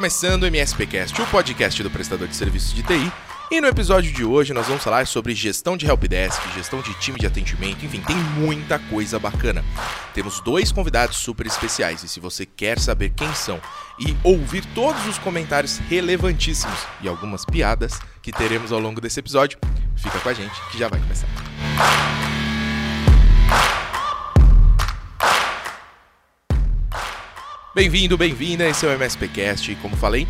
começando o MSPcast, o podcast do prestador de serviços de TI. E no episódio de hoje nós vamos falar sobre gestão de helpdesk, gestão de time de atendimento, enfim, tem muita coisa bacana. Temos dois convidados super especiais e se você quer saber quem são e ouvir todos os comentários relevantíssimos e algumas piadas que teremos ao longo desse episódio, fica com a gente que já vai começar. Bem-vindo, bem-vinda, esse é o MSPcast e como falei,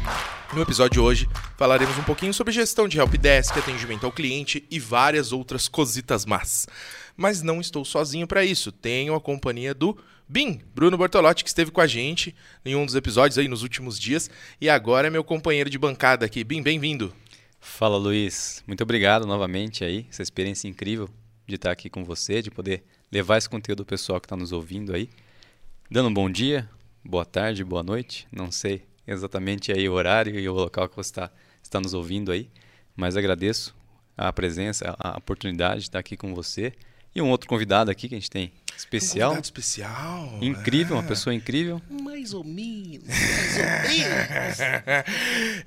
no episódio de hoje falaremos um pouquinho sobre gestão de helpdesk, atendimento ao cliente e várias outras cositas más. Mas não estou sozinho para isso, tenho a companhia do Bim, Bruno Bortolotti, que esteve com a gente em um dos episódios aí nos últimos dias e agora é meu companheiro de bancada aqui. Bim, bem-vindo. Fala Luiz, muito obrigado novamente aí, essa experiência incrível de estar aqui com você, de poder levar esse conteúdo ao pessoal que está nos ouvindo aí. Dando um bom dia, boa tarde, boa noite. Não sei exatamente aí o horário e o local que você está, está nos ouvindo aí, mas agradeço a presença, a oportunidade de estar aqui com você. E um outro convidado aqui que a gente tem especial. Um convidado especial. Incrível, é. uma pessoa incrível. Mais ou menos, mais ou menos.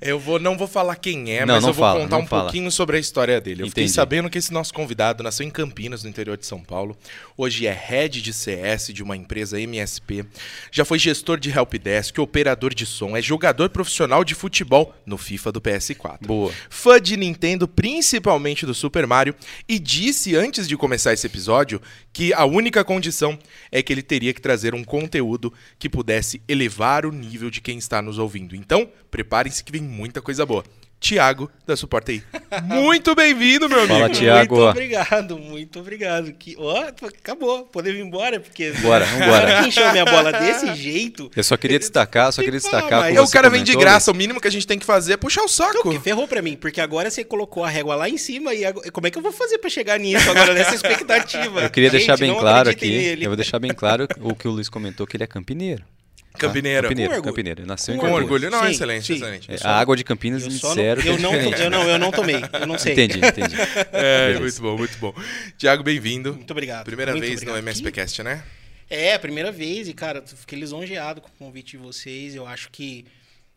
eu vou, não vou falar quem é, Não, mas não eu vou fala, contar um fala. pouquinho sobre a história dele. Eu fiquei Entendi. sabendo que esse nosso convidado nasceu em Campinas, no interior de São Paulo. Hoje é head de CS de uma empresa MSP. Já foi gestor de helpdesk, operador de som, é jogador profissional de futebol no FIFA do PS4. Boa. Fã de Nintendo, principalmente do Super Mario, e disse antes de começar esse episódio que a única condição é que ele teria que trazer um conteúdo que pudesse elevar o nível de quem está nos ouvindo. Então, preparem-se que vem muita coisa boa. Tiago, da Suporta aí. Muito bem-vindo, meu amigo. Fala, Tiago. Muito obrigado, muito obrigado. Que, ó, acabou, podemos ir embora, porque... Bora, vambora. Quem encheu a minha bola desse jeito... Eu só queria destacar, só Tem queria que destacar. como É, o cara vem de graça, o mínimo que a gente tem que fazer é puxar o saco. Porque ferrou pra mim, porque agora você colocou a régua lá em cima e agora- como é que eu vou fazer pra chegar nisso agora, nessa expectativa? Eu queria Gente, deixar bem não claro aqui, eu vou deixar bem claro o que o Luiz comentou, que ele é campineiro. Tá? Campineiro. Campineiro, Com orgulho. campineiro. Ele Nasceu em Com Campinas. orgulho. Não, Sim, excelente, sim. excelente. É, a água de Campinas Eu me só disseram eu não, eu não, eu não tomei, eu não sei. Entendi, entendi. É, muito bom, muito bom. Tiago, bem-vindo. Muito obrigado. Primeira muito vez obrigado. no MSPcast, né? É, a primeira vez, e cara, fiquei lisonjeado com o convite de vocês. Eu acho que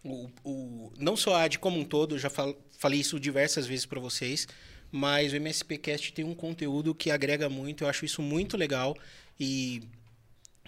o, o- não só a AD como um todo, eu já fal- falei isso diversas vezes para vocês, mas o MSPcast tem um conteúdo que agrega muito, eu acho isso muito legal e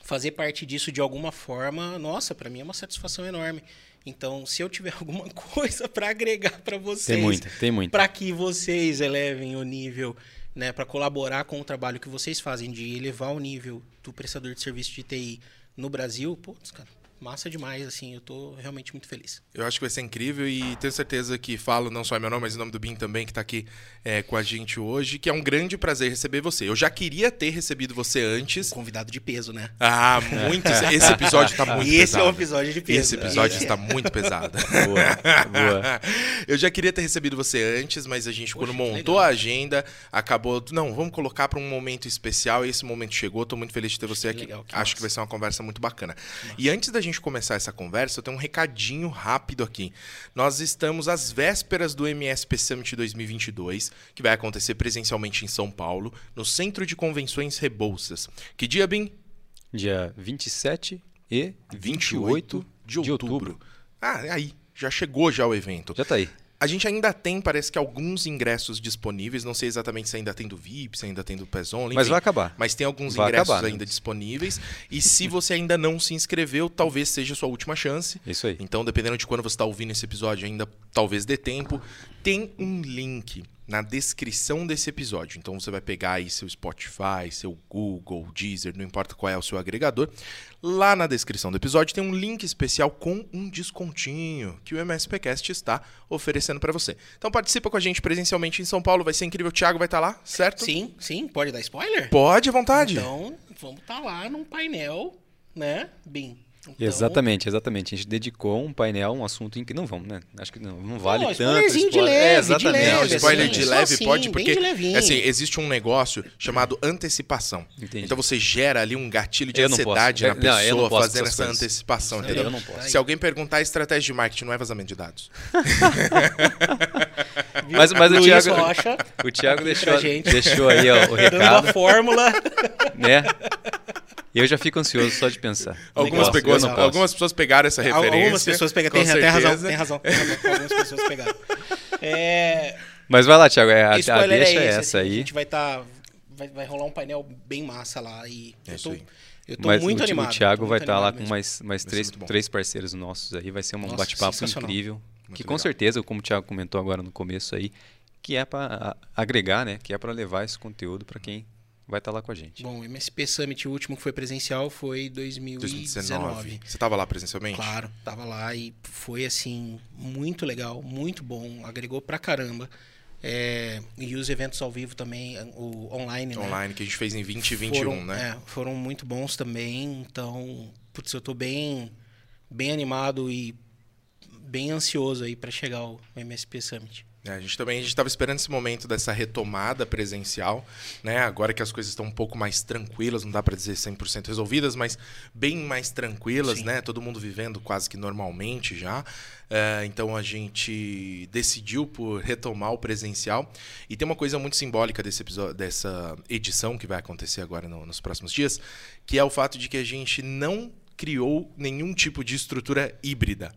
fazer parte disso de alguma forma, nossa, para mim é uma satisfação enorme. Então, se eu tiver alguma coisa para agregar para vocês, Tem muita, tem muita. para que vocês elevem o nível, né, para colaborar com o trabalho que vocês fazem de elevar o nível do prestador de serviço de TI no Brasil, putz, cara, massa demais, assim, eu tô realmente muito feliz. Eu acho que vai ser incrível e tenho certeza que falo não só em meu nome, mas em nome do Bin também, que tá aqui é, com a gente hoje, que é um grande prazer receber você. Eu já queria ter recebido você antes. Um convidado de peso, né? Ah, muito. Esse episódio tá muito Esse pesado. é um episódio de peso. Esse episódio Esse- está muito pesado. Boa, boa. Eu já queria ter recebido você antes, mas a gente, quando Poxa, que montou legal. a agenda, acabou. Não, vamos colocar para um momento especial e esse momento chegou. Tô muito feliz de ter você aqui. legal, que Acho massa. que vai ser uma conversa muito bacana. E antes da gente começar essa conversa, eu tenho um recadinho rápido aqui. Nós estamos às vésperas do MSP Summit 2022, que vai acontecer presencialmente em São Paulo, no Centro de Convenções Rebouças. Que dia, Bim? Dia 27 e 28 de de outubro. outubro. Ah, aí. Já chegou já o evento. Já tá aí. A gente ainda tem, parece que alguns ingressos disponíveis. Não sei exatamente se ainda tem do VIP, se ainda tem do PES Only. Mas vai acabar. Mas tem alguns Vai ingressos acabar, né? ainda disponíveis. E se você ainda não se inscreveu, talvez seja a sua última chance. Isso aí. Então, dependendo de quando você está ouvindo esse episódio, ainda talvez dê tempo. Tem um link na descrição desse episódio. Então você vai pegar aí seu Spotify, seu Google, Deezer, não importa qual é o seu agregador. Lá na descrição do episódio tem um link especial com um descontinho que o MSPcast está oferecendo para você. Então participa com a gente presencialmente em São Paulo, vai ser incrível. O Thiago vai estar lá, certo? Sim, sim, pode dar spoiler? Pode, à vontade. Então, vamos estar lá num painel, né, Bim? Então, Exatamente, exatamente. A gente dedicou um painel, um assunto em que não vamos, né? Acho que não, não vale Não, tanto. spoilerzinho de spoiler. leve, é, de exatamente. leve, Não, assim, spoiler de só leve assim, pode, porque de assim, existe um negócio chamado antecipação. Entendi. Então você gera ali um gatilho de Eu ansiedade na É, pessoa fazendo essa coisas. antecipação, entendeu? eu não posso. Se alguém perguntar estratégia de marketing, não é vazamento de dados. Mas- mas o Thiago- Rocha, O Thiago deixou, deixou aí ó, o dando uma recado, fórmula. né? Eu já fico ansioso só de pensar. Algumas, pegou, algumas pessoas pegaram essa referência. Algumas pessoas pegaram. Tem, tem razão, tem razão, tem razão. Algumas pessoas pegaram. É, Mas vai lá, Thiago. é, A, a deixa é é esse, essa assim, A aí. gente vai estar. vai, vai rolar um painel bem massa lá. E É eu isso tô, aí. eu tô Mas muito o, animado. o Thiago vai estar lá animado com mesmo. mais, mais três, três parceiros nossos aí. Vai ser um bate-papo incrível. Muito que com legal. certeza, como o Thiago comentou agora no começo aí, que é para agregar, né? Que é para levar esse conteúdo para quem vai estar lá com a gente. Bom, o MSP Summit, o último que foi presencial, foi 2019. 2019. Você tava lá presencialmente? Claro, tava lá e foi assim, muito legal, muito bom, agregou pra caramba. É, e os eventos ao vivo também, o online, né? Online, que a gente fez em 2021, foram, né? é, foram muito bons também. Então, putz, eu tô bem, bem animado e bem ansioso aí pra chegar ao MSP Summit. É, a gente também estava esperando esse momento dessa retomada presencial, né? Agora que as coisas estão um pouco mais tranquilas, não dá para dizer 100% resolvidas, mas bem mais tranquilas, Sim. né? Todo mundo vivendo quase que normalmente já. É, então a gente decidiu por retomar o presencial. E tem uma coisa muito simbólica desse episódio, dessa edição que vai acontecer agora no- nos próximos dias, que é o fato de que a gente não criou nenhum tipo de estrutura híbrida.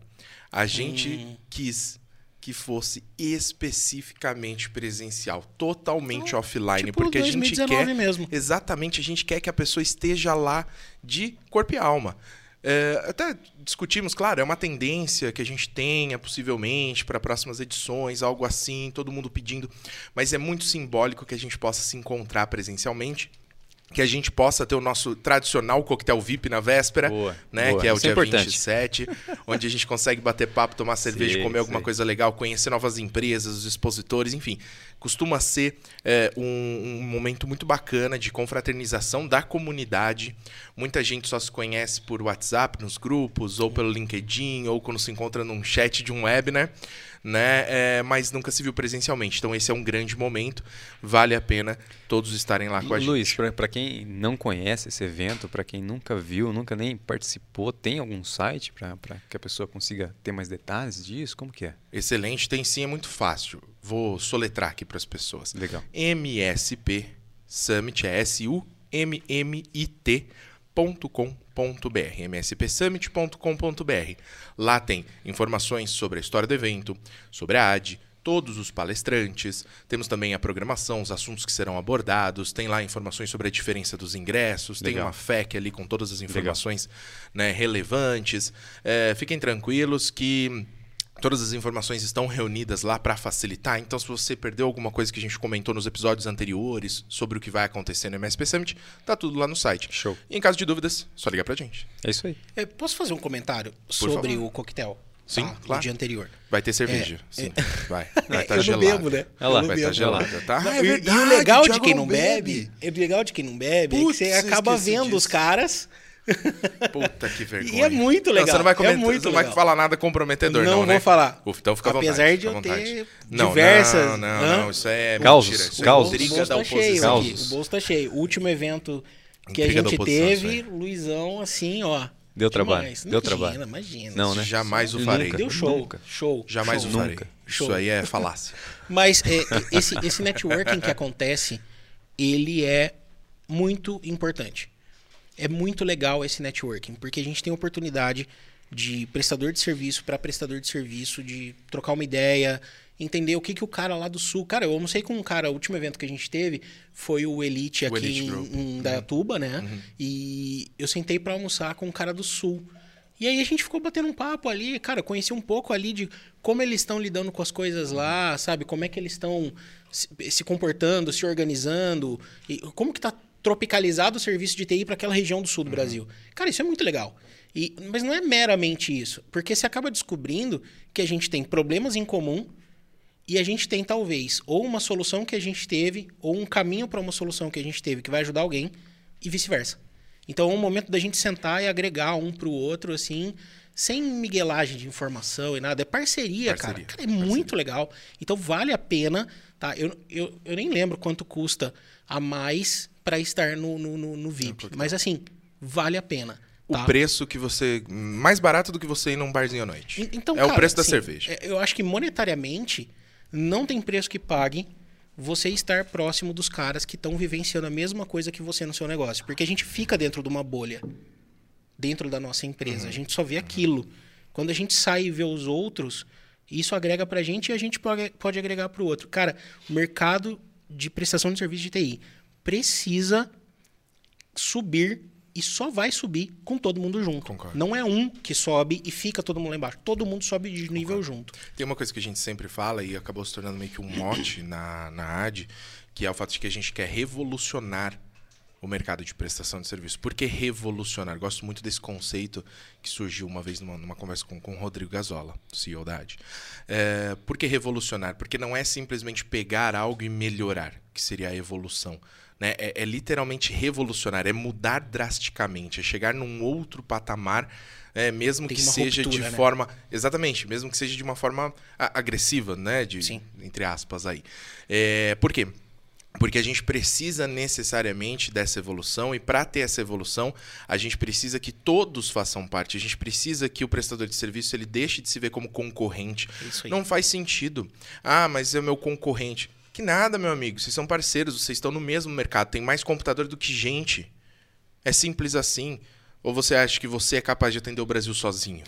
A gente Hum. quis que fosse especificamente presencial, totalmente offline, tipo porque a gente 2019 quer mesmo. exatamente a gente quer que a pessoa esteja lá de corpo e alma. É, até discutimos, claro, é uma tendência que a gente tenha possivelmente para próximas edições, algo assim, todo mundo pedindo, mas é muito simbólico que a gente possa se encontrar presencialmente, que a gente possa ter o nosso tradicional coquetel VIP na véspera, Boa, né, boa. que é o Isso é dia importante. 27, onde a gente consegue bater papo, tomar cerveja, Sei, comer alguma sei. coisa legal, conhecer novas empresas, os expositores, enfim. Costuma ser é, um, um momento muito bacana de confraternização da comunidade. Muita gente só se conhece por WhatsApp, nos grupos, ou pelo LinkedIn, ou quando se encontra num chat de um webinar, né? É, mas nunca se viu presencialmente. Então esse é um grande momento. Vale a pena todos estarem lá com a Luiz, gente. para quem não conhece esse evento, para quem nunca viu, nunca nem participou, tem algum site para que a pessoa consiga ter mais detalhes disso? Como que é? Excelente, tem sim, é muito fácil. Vou soletrar aqui para as pessoas. Legal. MSP Summit é S-U-M-M-I-T mspsummit.com.br, mspsummit.com.br. Lá tem informações sobre a história do evento, sobre a AD, todos os palestrantes, temos também a programação, os assuntos que serão abordados, tem lá informações sobre a diferença dos ingressos, tem Legal. uma FAQ ali com todas as informações né, relevantes. É, fiquem tranquilos que Todas as informações estão reunidas lá para facilitar. Então, se você perdeu alguma coisa que a gente comentou nos episódios anteriores sobre o que vai acontecer no MSP Summit, tá tudo lá no site. Show. E em caso de dúvidas, só ligar pra gente. É isso aí. É, posso fazer um comentário sobre favor. o coquetel? Sim, tá? claro. No dia anterior. Vai ter cerveja. É, Sim, vai. Vai É, tá eu não gelada. bebo, né? Olha lá, Eu não Vai estar bebo. gelada, tá? Não, Ah, e- é e, verdade, o legal de quem não não bebe, é o legal de quem não bebe, Putz, é que você acaba vendo os disso. caras. Puta que vergonha. E é muito Não, legal, você não vai, é comentar, muito você não vai legal. falar nada comprometedor, não, Não né? vou falar. Ufa, então fica à vontade. Apesar de eu ter Não, diversas- Não, não, não. Isso é Causos, mentira. Isso é causos. O intriga bolso da tá cheio aqui. O bolso tá cheio. O último evento que Intriga a gente oposição, teve, isso Luizão, assim, ó. Deu trabalho, demais. deu Imagina, trabalho. Imagina. Não, né? Jamais o Nunca. farei. Deu show. Nunca. Show. Jamais show. o farei. Nunca. Isso Show. aí é falácia. Mas é, esse, esse networking que acontece, ele é muito importante. É muito legal esse networking, porque a gente tem a oportunidade de prestador de serviço para prestador de serviço, de trocar uma ideia, entender o que, que o cara lá do sul. Cara, eu almocei com um cara, o último evento que a gente teve foi o Elite O aqui Elite em, em Dayatuba, né? E eu sentei para almoçar com um cara do sul. E aí a gente ficou batendo um papo ali, cara, eu conheci um pouco ali de como eles estão lidando com as coisas lá, sabe? Como é que eles estão se, se comportando, se organizando, e como que tá tropicalizado o serviço de TI para aquela região do sul do Brasil. Cara, isso é muito legal. E, mas não é meramente isso, porque você acaba descobrindo que a gente tem problemas em comum e a gente tem talvez ou uma solução que a gente teve ou um caminho para uma solução que a gente teve que vai ajudar alguém e vice-versa. Então é um momento da gente sentar e agregar um pro outro assim, sem miguelagem de informação e nada, é parceria, cara. Parceria, Cara, é muito legal. Então vale a pena, tá? Eu, eu, eu nem lembro quanto custa a mais para estar no, no, no, no VIP, mas assim, vale a pena. O tá? preço que você. Mais barato do que você ir num barzinho à noite. En- Então, é o cara, preço da assim, cerveja. é- Eu acho que monetariamente não tem preço que pague você estar próximo dos caras que estão vivenciando a mesma coisa que você no seu negócio. Porque a gente fica dentro de uma bolha, dentro da nossa empresa. A gente só vê aquilo. Quando a gente sai e vê os outros, isso agrega pra gente e a gente pode, pode agregar pro outro. Cara, o mercado de prestação de serviço de TI precisa subir e só vai subir com todo mundo junto. Concordo. Não é um que sobe e fica todo mundo lá embaixo. Todo mundo sobe de nível junto. Tem uma coisa que a gente sempre fala e acabou se tornando meio que um mote na, na AD, que é o fato de que a gente quer revolucionar o mercado de prestação de serviço. Por que revolucionar? Gosto muito desse conceito que surgiu uma vez numa, numa conversa com, com o Rodrigo Gazola, CEO da AD. É, por que revolucionar? Porque não é simplesmente pegar algo e melhorar, que seria a evolução. Né? É, é literalmente revolucionar, é mudar drasticamente, é chegar num outro patamar, é, mesmo Tem que seja ruptura, de né? forma. Exatamente, mesmo que seja de uma forma agressiva, né? De, Sim. Entre aspas aí. É, por quê? Porque a gente precisa necessariamente dessa evolução e para ter essa evolução, a gente precisa que todos façam parte. A gente precisa que o prestador de serviço ele deixe de se ver como concorrente. Isso aí. Não faz sentido. Ah, mas é o meu concorrente. Que nada, meu amigo. Vocês são parceiros, vocês estão no mesmo mercado. Tem mais computador do que gente. É simples assim. Ou você acha que você é capaz de atender o Brasil sozinho?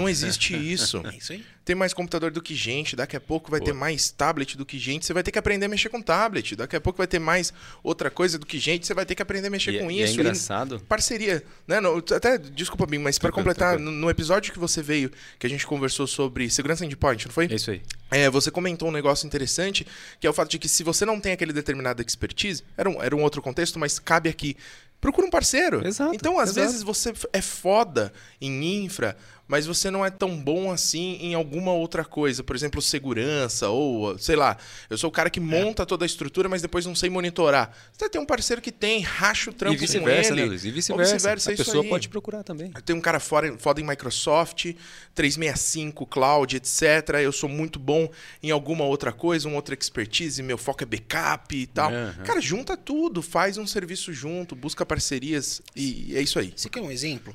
Não existe isso. É isso aí. Tem mais computador do que gente, daqui a pouco vai ter mais tablet do que gente, você vai ter que aprender a mexer com tablet. Daqui a pouco vai ter mais outra coisa do que gente, você vai ter que aprender a mexer E é- com e é isso. engraçado. parceria, né? No- até, desculpa, Bim, mas para Tranquilo, completar, tranquilo. no, no episódio que você veio, que a gente conversou sobre segurança endpoint, não foi? É isso aí. É, você comentou um negócio interessante, que é o fato de que se você não tem aquele determinado expertise, era um, era um outro contexto, mas cabe aqui. Procura um parceiro. Exato, Então, às exato. vezes, você é foda em infra, mas você não é tão bom assim em alguma outra coisa. Por exemplo, segurança, ou, sei lá, eu sou o cara que monta toda a estrutura, mas depois não sei monitorar. Você tem um parceiro que tem, racha o trampo E vice-versa, com ele. né, Luiz? E vice-versa. é a isso pessoa aí. pode procurar também. Tem um cara fora, foda em Microsoft, 365, Cloud, etc. Eu sou muito bom em alguma outra coisa, um outra expertise, meu foco é backup e tal. Aham. Cara, junta tudo, faz um serviço junto, busca parcerias e é isso aí. Você quer um exemplo?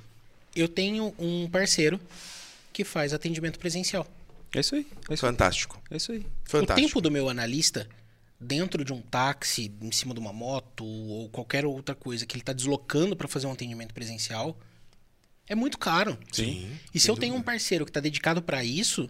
Eu tenho um parceiro que faz atendimento presencial. É isso aí. É isso aí. Fantástico. É isso aí. Fantástico. O tempo do meu analista dentro de um táxi, em cima de uma moto ou qualquer outra coisa que ele está deslocando para fazer um atendimento presencial é muito caro. Sim. E se eu tenho um dúvida. parceiro que está dedicado para isso,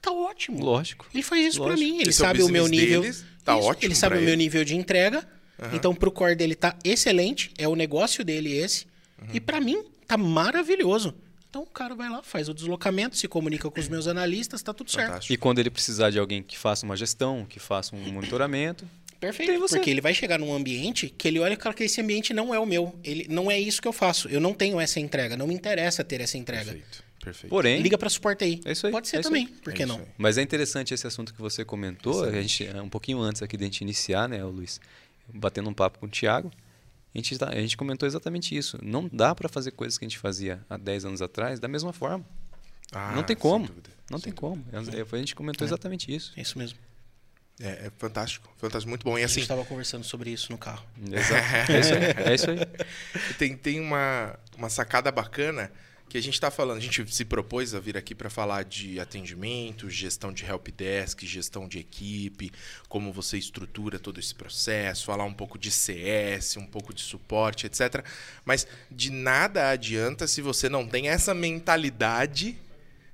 tá ótimo. Lógico. Ele faz isso para mim, ele Esse é o sabe o meu nível. deles, tá Isso, ótimo Ele sabe o meu ele. nível de entrega. Então pro core dele tá excelente, é o negócio dele esse. Uhum. E para mim tá maravilhoso. Então o cara vai lá, faz o deslocamento, se comunica com os meus analistas, tá tudo certo. Fantástico. E quando ele precisar de alguém que faça uma gestão, que faça um monitoramento, Perfeito. Porque ele vai chegar num ambiente que ele olha cara, que esse ambiente não é o meu. Ele não é isso que eu faço. Eu não tenho essa entrega. Não me interessa ter essa entrega. Perfeito. Perfeito. porém, Liga para suporte aí. É isso aí, Pode ser é também. aí. Por que É não? aí. Mas é interessante esse assunto que você comentou, a gente, um pouquinho antes aqui de a gente iniciar, né, o Luiz, batendo um papo com o Thiago, a gente, tá- a gente comentou exatamente isso. Não dá para fazer coisas que a gente fazia há 10 anos atrás da mesma forma. Ah, não tem como. dúvida, Não sem tem como. A gente comentou exatamente isso. É isso mesmo. É, é fantástico. Fantástico. Muito bom. E a assim, gente estava conversando sobre isso no carro. Exato. É isso aí. É isso aí. tem, tem uma, uma sacada bacana que a gente está falando. A gente se propôs a vir aqui para falar de atendimento, gestão de helpdesk, gestão de equipe, como você estrutura todo esse processo, falar um pouco de CS, um pouco de suporte, etc. Mas de nada adianta se você não tem essa mentalidade.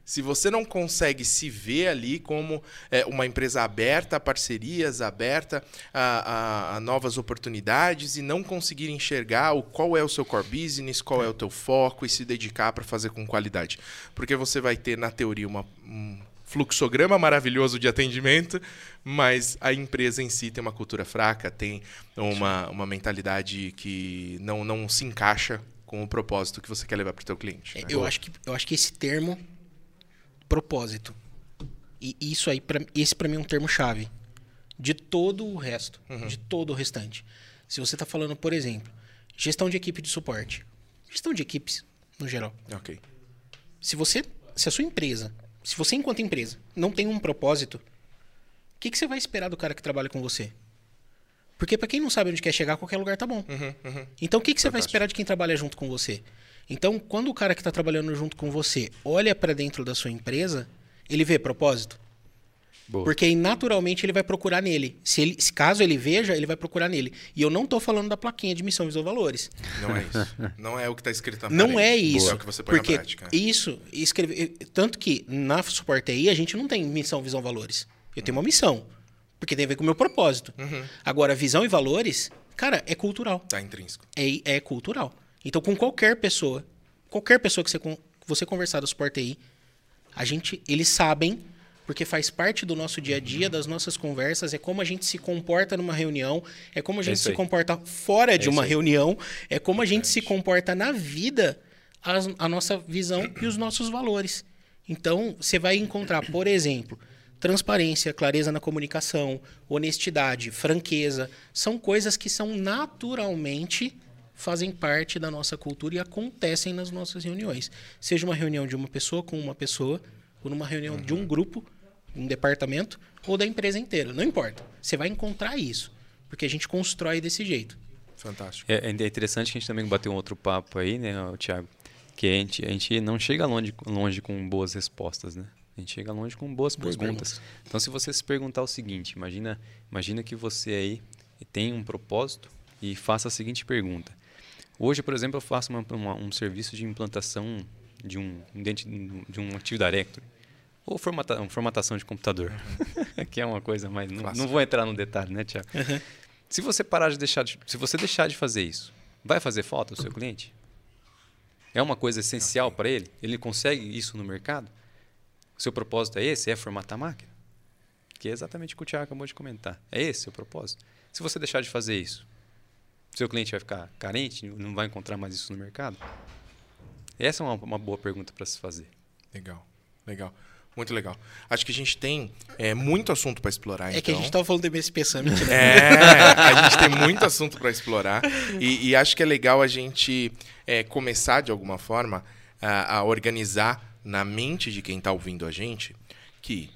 Se você não consegue se ver ali como é, uma empresa aberta a parcerias, aberta a, a- a novas oportunidades e não conseguir enxergar o, qual é o seu core business, qual é o teu foco e se dedicar para fazer com qualidade. Porque você vai ter, na teoria, uma, um fluxograma maravilhoso de atendimento, mas a empresa em si tem uma cultura fraca, tem uma, uma mentalidade que não, não se encaixa com o propósito que você quer levar para o teu cliente. né? Eu acho, que, eu acho que esse termo, propósito, e isso aí, pra, esse para mim é um termo chave de todo o resto, de todo o restante. Se você está falando, por exemplo, gestão de equipe de suporte, gestão de equipes no geral. Ok. Se você, se a sua empresa, se você enquanto empresa não tem um propósito, o que, que você vai esperar do cara que trabalha com você? Porque para quem não sabe onde quer chegar, qualquer lugar tá bom. Então o que, que você vai Fantástico. esperar de quem trabalha junto com você? Então, quando o cara que está trabalhando junto com você olha para dentro da sua empresa, ele vê propósito. Boa. Porque aí, naturalmente ele vai procurar nele. Se, ele, se caso ele veja, ele vai procurar nele. E eu não tô falando da plaquinha de missão, visão, valores. Não é isso. Não é o que está escrito na Não parede. é isso. É o que você põe porque na prática. isso, escreve, tanto que na Suporte TI a gente não tem missão, visão, valores. Eu tenho uma missão, porque tem a ver com o meu propósito. Uhum. Agora, visão e valores, cara, é cultural. Tá intrínseco. É, é cultural. Então, com qualquer pessoa, qualquer pessoa que você, você conversar do Suporte TI, a gente, eles sabem, porque faz parte do nosso dia a dia, das nossas conversas, é como a gente se comporta numa reunião, é como a gente isso se comporta fora de isso uma reunião, é como a gente se comporta na vida, as- a, nossa visão e os nossos valores. Então, você vai encontrar, por exemplo, transparência, clareza na comunicação, honestidade, franqueza, são coisas que são naturalmente fazem parte da nossa cultura e acontecem nas nossas reuniões. Seja uma reunião de uma pessoa com uma pessoa, ou numa reunião de um grupo, um departamento, ou da empresa inteira. Não importa. Você vai encontrar isso. Porque a gente constrói desse jeito. Fantástico. É, é interessante que a gente também bateu um outro papo aí, né, ô, Thiago? Que a gente, a gente não chega longe, longe com boas respostas, né? A gente chega longe com boas, Boas perguntas. Então, se você se perguntar o seguinte, imagina, imagina que você aí tem um propósito e faça a seguinte pergunta. Hoje, por exemplo, eu faço uma- uma- um serviço de implantação de um, de um Active Directory. Ou formata, formatação de computador. que é uma coisa mais... Não, não vou entrar no detalhe, né, Thiago? Se você parar de deixar de, se você deixar de fazer isso, vai fazer falta ao seu cliente? É uma coisa essencial para ele? Ele consegue isso no mercado? O seu propósito é esse? É formatar a máquina? Que é exatamente o que o Thiago acabou de comentar. É esse o seu propósito? Se você deixar de fazer isso, seu cliente vai ficar carente? Não vai encontrar mais isso no mercado? Essa é uma, uma boa pergunta para se fazer. Legal, legal. Muito legal. Acho que a gente tem é, muito assunto para explorar, É que a então. gente tava falando do MSP Summit, né? É, a gente tem muito assunto para explorar e, e acho que é legal a gente é, começar de alguma forma a, a organizar na mente de quem está ouvindo a gente que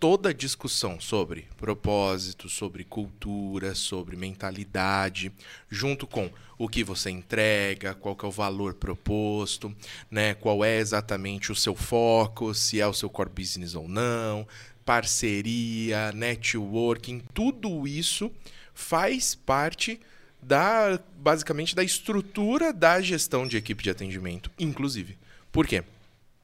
toda discussão sobre propósito, sobre cultura, sobre mentalidade, junto com o que você entrega, qual é o valor proposto, né, qual é exatamente o seu foco, se é o seu core business ou não, parceria, networking, tudo isso faz parte da basicamente da estrutura da gestão de equipe de atendimento, inclusive. Por quê?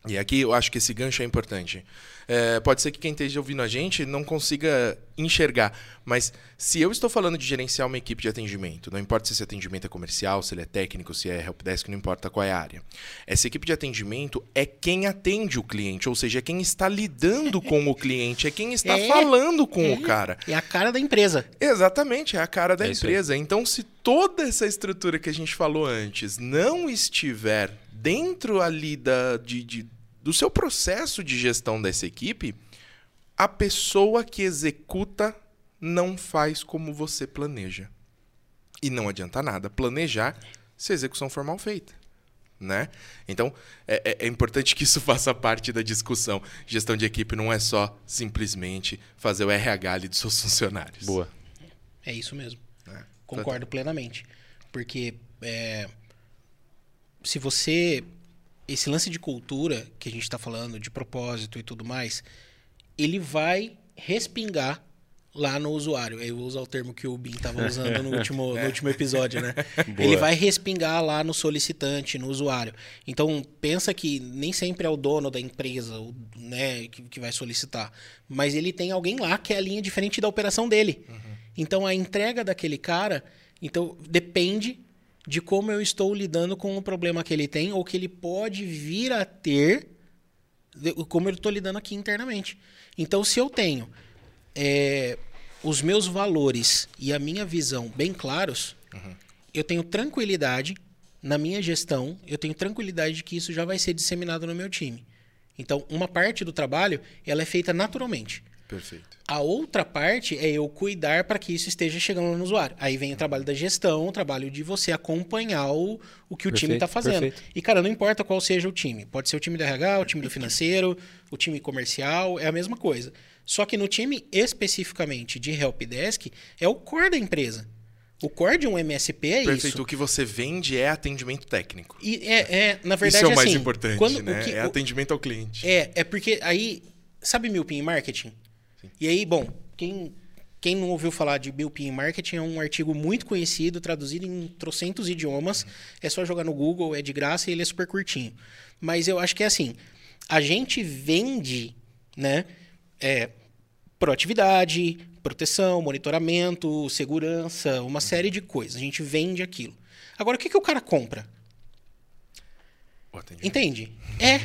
E aqui eu acho que esse gancho é importante. É, pode ser que quem esteja ouvindo a gente não consiga enxergar, mas se eu estou falando de gerenciar uma equipe de atendimento, não importa se esse atendimento é comercial, se ele é técnico, se é helpdesk, não importa qual é a área. Essa equipe de atendimento é quem atende o cliente, ou seja, é quem está lidando com o cliente, é quem está É, falando com o cara. É a cara da empresa. Exatamente, é a cara da É empresa. Então, se toda essa estrutura que a gente falou antes não estiver dentro ali da, de, de- do seu processo de gestão dessa equipe, a pessoa que executa não faz como você planeja. E não adianta nada planejar se a execução for mal feita. Né? Então, é, é- é importante que isso faça parte da discussão. Gestão de equipe não é só simplesmente fazer o RH ali dos seus funcionários. Boa. É isso mesmo. né? Concordo plenamente. Porque é, se você. Esse lance de cultura que a gente está falando, de propósito e tudo mais, ele vai respingar lá no usuário. Eu vou usar o termo que o Bin estava usando no último, no último episódio, né? Boa. Ele vai respingar lá no solicitante, no usuário. Então, pensa que nem sempre é o dono da empresa né, que, que vai solicitar. Mas ele tem alguém lá que é a linha diferente da operação dele. Então, a entrega daquele cara então depende de como eu estou lidando com o problema que ele tem ou que ele pode vir a ter, como eu estou lidando aqui internamente. Então, se eu tenho é, os meus valores e a minha visão bem claros, eu tenho tranquilidade na minha gestão, eu tenho tranquilidade de que isso já vai ser disseminado no meu time. Então, uma parte do trabalho, ela é feita naturalmente. Perfeito. A outra parte é eu cuidar para que isso esteja chegando no usuário. Aí vem o trabalho da gestão, o trabalho de você acompanhar o, o que o time Perfeito, está fazendo. perfeito. E, cara, não importa qual seja o time. Pode ser o time do RH, o time do financeiro, o time comercial, é a mesma coisa. Só que no time especificamente de helpdesk, é o core da empresa. O core de um MSP é Perfeito. isso. O que você vende é atendimento técnico. E é, é, na verdade, Isso é o mais assim, importante, quando, né? que- é atendimento ao cliente. é, é porque aí, sabe Milpin Marketing? E aí, bom, quem, quem não ouviu falar de Bilpin Marketing é um artigo muito conhecido, traduzido em trocentos idiomas. É só jogar no Google, é de graça e ele é super curtinho. Mas eu acho que é assim, a gente vende, né, é, proatividade, proteção, monitoramento, segurança, uma série de coisas. A gente vende aquilo. Agora, o que, que o cara compra? Entende? É.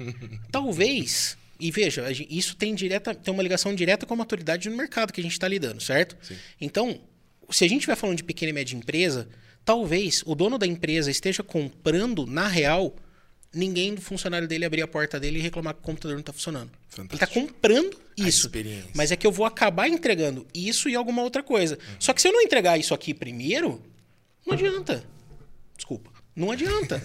Talvez. E veja, isso tem, direta, tem uma ligação direta com a maturidade no mercado que a gente está lidando, certo? Sim. Então, se a gente estiver falando de pequena e média empresa, talvez o dono da empresa esteja comprando, na real, ninguém do funcionário dele abrir a porta dele e reclamar que o computador não está funcionando. Ele está Fantástico. comprando isso. Mas é que eu vou acabar entregando isso e alguma outra coisa. Só que se eu não entregar isso aqui primeiro, não adianta. Desculpa. Não adianta.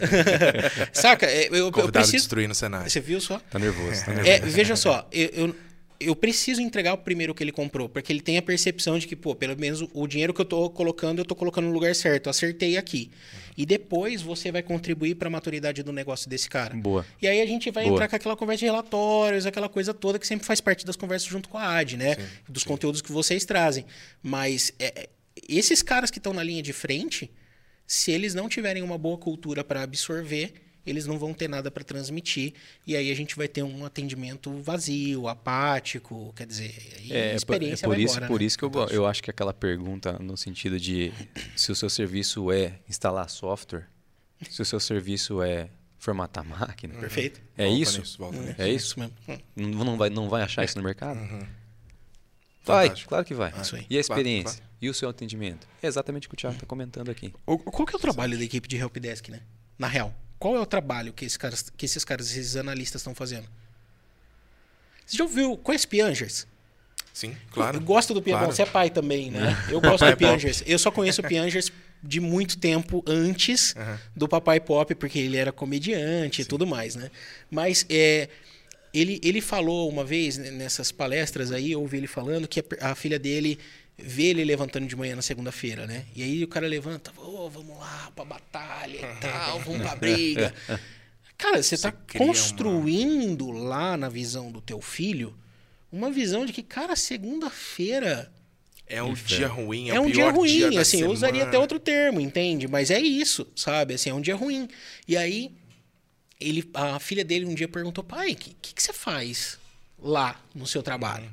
Saca? É, Eu, eu preciso. destruindo o cenário. Você viu só? Tá nervoso, tá nervoso. É, veja só, eu, eu, eu preciso entregar o primeiro que ele comprou, porque ele tem a percepção de que, pô, pelo menos o, dinheiro que eu tô colocando, eu tô colocando no lugar certo, eu acertei aqui. E depois você vai contribuir para a maturidade do negócio desse cara. Boa. E aí a gente vai Boa. entrar com aquela conversa de relatórios, aquela coisa toda que sempre faz parte das conversas junto com a AD, né? Sim, Dos sim. conteúdos que vocês trazem. Mas é, é, esses caras que estão na linha de frente, se eles não tiverem uma boa cultura para absorver, eles não vão ter nada para transmitir. E aí a gente vai ter um atendimento vazio, apático, quer dizer, É, a é por- experiência é por vai isso, embora. por né? isso que eu, eu acho que aquela pergunta no sentido de se o seu serviço é instalar software, se o seu serviço é formatar máquina, Perfeito. é Volta isso? nisso, volta nisso. É isso? mesmo. Hum, Não, não vai, não vai achar isso no mercado? Vai, Fantástico. claro que vai. Isso aí. E a Claro, experiência? E o seu atendimento? É exatamente o que o Thiago está comentando aqui. O- Qual que é o trabalho da equipe de helpdesk, né? Na real, qual é o trabalho que esses caras, que esses, caras esses analistas estão fazendo? Você já ouviu? Conhece Piangers? Sim, claro. Eu gosto do Piangers. Claro. Você é pai também, né? Eu gosto do Piangers. Eu só conheço o Piangers de muito tempo antes Aham. do Papai Pop, porque ele era comediante e tudo mais, né? Mas é, ele, ele falou uma vez né, nessas palestras aí, eu ouvi ele falando que a, a filha dele vê ele levantando de manhã na segunda-feira, né? E aí o cara levanta, "Ô, vamos lá pra batalha e tal, vamos pra briga. Cara, você tá cria uma- construindo lá na visão do teu filho uma visão de que, cara, segunda-feira É um dia ruim, é, é um dia ruim, dia da assim, eu usaria até outro termo, entende? Mas é isso, sabe? Assim, é um dia ruim. E aí, ele, a filha dele um dia perguntou, pai, o que, que, que você faz lá no seu trabalho?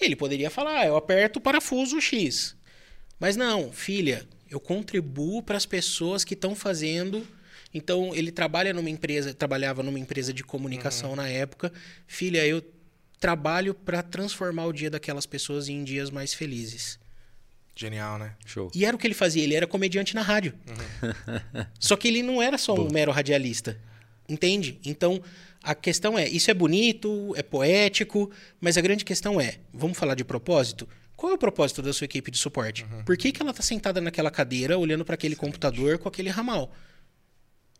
E ele poderia falar, ah, eu aperto o parafuso X. Mas não, filha, eu contribuo para as pessoas que estão fazendo. Então, ele trabalha numa empresa, trabalhava numa empresa de comunicação na época. Filha, eu trabalho para transformar o dia daquelas pessoas em dias mais felizes. Genial, né? Show. E era o que ele fazia, ele era comediante na rádio. Só que ele não era só um mero radialista. Entende? Então, a questão é, isso é bonito, é poético, mas a grande questão é, vamos falar de propósito? Qual é o propósito da sua equipe de suporte? Por que, que ela está sentada naquela cadeira, olhando para aquele computador com aquele ramal?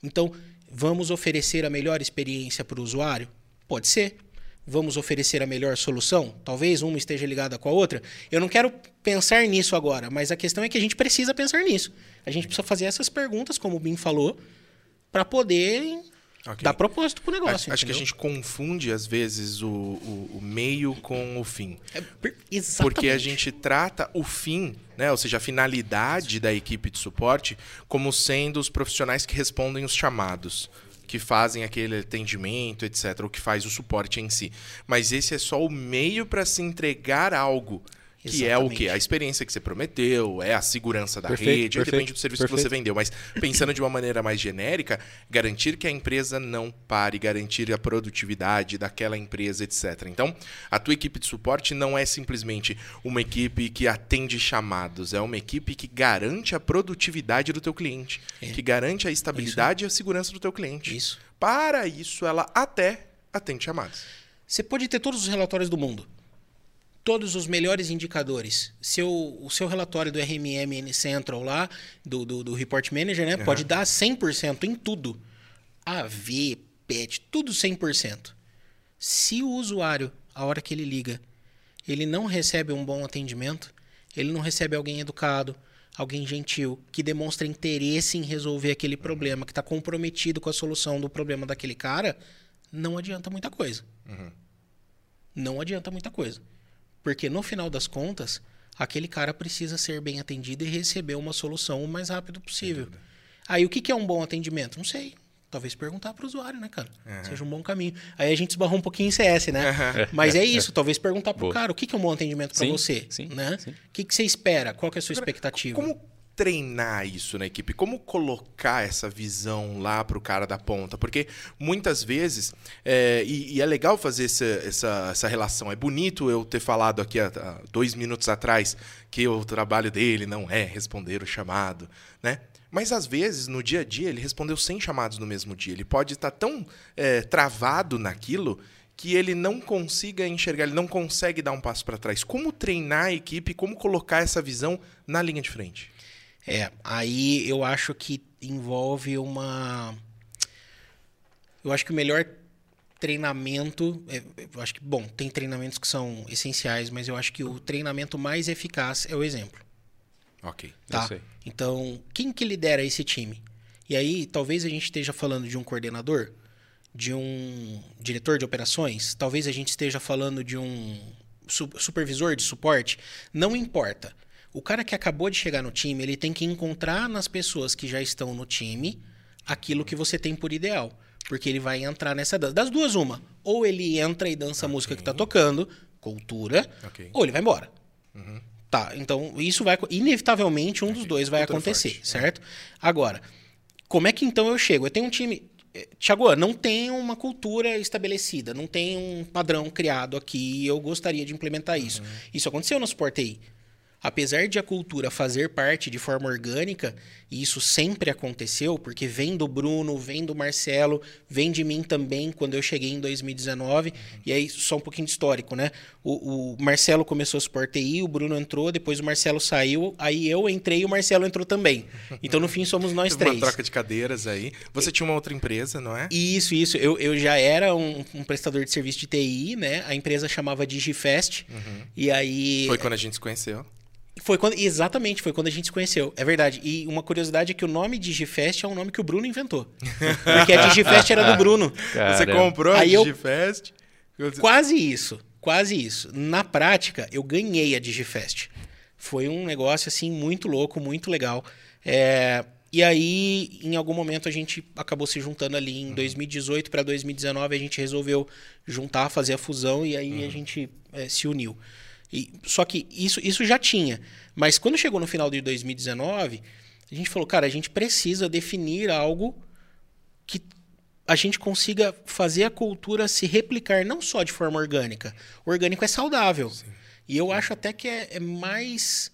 Então, vamos oferecer a melhor experiência para o usuário? Pode ser. Vamos oferecer a melhor solução? Talvez uma esteja ligada com a outra. Eu não quero pensar nisso agora, mas a questão é que a gente precisa pensar nisso. A gente precisa fazer essas perguntas, como o Bim falou, para poder Ok. dar propósito pro negócio. Acho, acho que a gente confunde, às vezes, o, o, o meio com o fim. É, per- Porque a exatamente. gente trata o fim, né, ou seja, a finalidade da equipe de suporte, como sendo os profissionais que respondem os chamados, que fazem aquele atendimento, etc., o que faz o suporte em si. Mas esse é só o meio para se entregar algo. Que é o quê? A experiência que você prometeu, é a segurança da Perfeito, rede, aí perfeito, depende do serviço que você perfeito. vendeu. Mas pensando de uma maneira mais genérica, garantir que a empresa não pare, garantir a produtividade daquela empresa, etc. Então, a tua equipe de suporte não é simplesmente uma equipe que atende chamados, é uma equipe que garante a produtividade do teu cliente, É. que garante a estabilidade e a segurança do teu cliente. Isso. Para isso, ela até atende chamados. Você pode ter todos os relatórios do mundo. Todos os melhores indicadores. Seu, o seu relatório do RMM Central lá, do, do, do Report Manager, né? Pode dar 100% em tudo. AV, PET, tudo 100%. Se o usuário, a hora que ele liga, ele não recebe um bom atendimento, ele não recebe alguém educado, alguém gentil, que demonstra interesse em resolver aquele problema, que está comprometido com a solução do problema daquele cara, não adianta muita coisa. Não adianta muita coisa. Porque no final das contas, aquele cara precisa ser bem atendido e receber uma solução o mais rápido possível. Aí o que, que é um bom atendimento? Não sei. Talvez perguntar para o usuário, né, cara? Seja um bom caminho. Aí a gente esbarrou um pouquinho em CS, né? Mas é isso, talvez perguntar para o cara o que, que é um bom atendimento para você. sim, né? sim. O que, que você espera? Qual que é a sua expectativa? Como treinar isso na equipe? Como colocar essa visão lá pro cara da ponta? Porque muitas vezes, é, e, e é legal fazer essa, essa, essa relação. É bonito eu ter falado aqui há, há dois minutos atrás que o trabalho dele não é responder o chamado, né? Mas às vezes, no dia a dia, ele respondeu 100 chamados no mesmo dia. Ele pode estar tão é, travado naquilo que ele não consiga enxergar, ele não consegue dar um passo para trás. Como treinar a equipe, como colocar essa visão na linha de frente? É, aí eu acho que envolve uma. Eu acho que o melhor treinamento. é, Eu acho que, bom, tem treinamentos que são essenciais, mas eu acho que o treinamento mais eficaz é o exemplo. Ok. Tá? Então, quem que lidera esse time? E aí, talvez a gente esteja falando de um coordenador, de um diretor de operações, talvez a gente esteja falando de um su- supervisor de suporte. Não importa. O cara que acabou de chegar no time, ele tem que encontrar nas pessoas que já estão no time aquilo que você tem por ideal. Porque ele vai entrar nessa dança. Das duas, uma. Ou ele entra e dança a música que tá tocando, cultura, Ok. ou ele vai embora. Tá, então isso vai. Inevitavelmente um dos dois vai Cultura acontecer, forte, certo? Agora, como é que então eu chego? Eu tenho um time. eh, Thiago, não tem uma cultura estabelecida, não tem um padrão criado aqui eu gostaria de implementar isso. Isso aconteceu no Sport TI. Apesar de a cultura fazer parte de forma orgânica, e isso sempre aconteceu, porque vem do Bruno, vem do Marcelo, vem de mim também quando eu cheguei em 2019. E aí, só um pouquinho de histórico, né? O, o Marcelo começou a Sport TI, o Bruno entrou, depois o Marcelo saiu, aí eu entrei e o Marcelo entrou também. Então, no fim, somos nós Teve três. uma troca de cadeiras aí. Você tinha uma outra empresa, não é? Isso, isso. Eu, eu já era um, um prestador de serviço de TI, né? A empresa chamava Digifest. E aí. Foi quando a gente se conheceu. Foi quando, exatamente, foi quando a gente se conheceu. É verdade. E uma curiosidade é que o nome Digifest é um nome que o Bruno inventou. Porque a Digifest era do Bruno. Você comprou a Aí eu- Digifest. Quase isso. Quase isso. Na prática, eu ganhei a Digifest. Foi um negócio, assim, muito louco, muito legal. É, E aí, em algum momento, a gente acabou se juntando ali em 2018 para 2019. A gente resolveu juntar, fazer a fusão e aí a gente é, se uniu. E, só que isso, isso já tinha. Mas quando chegou no final de 2019, a gente falou, cara, a gente precisa definir algo que a gente consiga fazer a cultura se replicar não só de forma orgânica. O orgânico é saudável. E eu acho até que é, é mais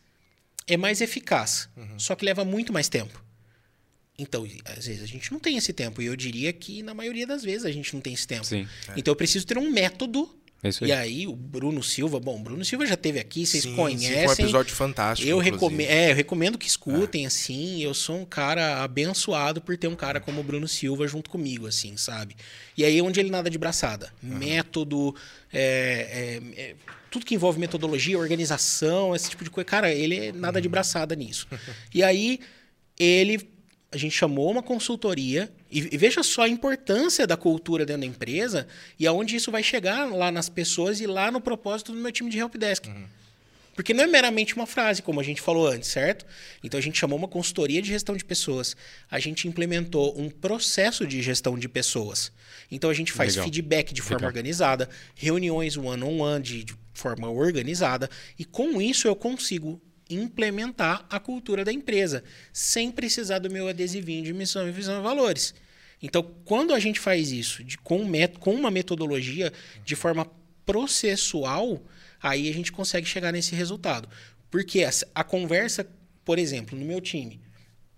é mais eficaz. Só que leva muito mais tempo. Então, às vezes a gente não tem esse tempo. E eu diria que na maioria das vezes a gente não tem esse tempo. Sim. Então eu preciso ter um método. É isso aí. E aí, o Bruno Silva, bom, o Bruno Silva já teve aqui, vocês Sim, sim, conhecem. Foi um episódio fantástico. Eu, recome é, eu recomendo que escutem, assim. Eu sou um cara abençoado por ter um cara como o Bruno Silva junto comigo, assim, sabe? E aí, onde ele nada de braçada. Método, é, é, é, tudo que envolve metodologia, organização, esse tipo de coisa. Cara, ele é nada de braçada nisso. E aí, ele. A gente chamou uma consultoria e, veja só a importância da cultura dentro da empresa e aonde isso vai chegar lá nas pessoas e lá no propósito do meu time de helpdesk. Porque não é meramente uma frase, como a gente falou antes, certo? Então a gente chamou uma consultoria de gestão de pessoas. A gente implementou um processo de gestão de pessoas. Então a gente faz Legal. feedback de forma Legal. organizada, reuniões one-on-one de, de forma organizada. E com isso eu consigo implementar a cultura da empresa, sem precisar do meu adesivinho de missão e visão e valores. Então, quando a gente faz isso de, com, met- com uma metodologia de forma processual, aí a gente consegue chegar nesse resultado. Porque a, a conversa, por exemplo, no meu time,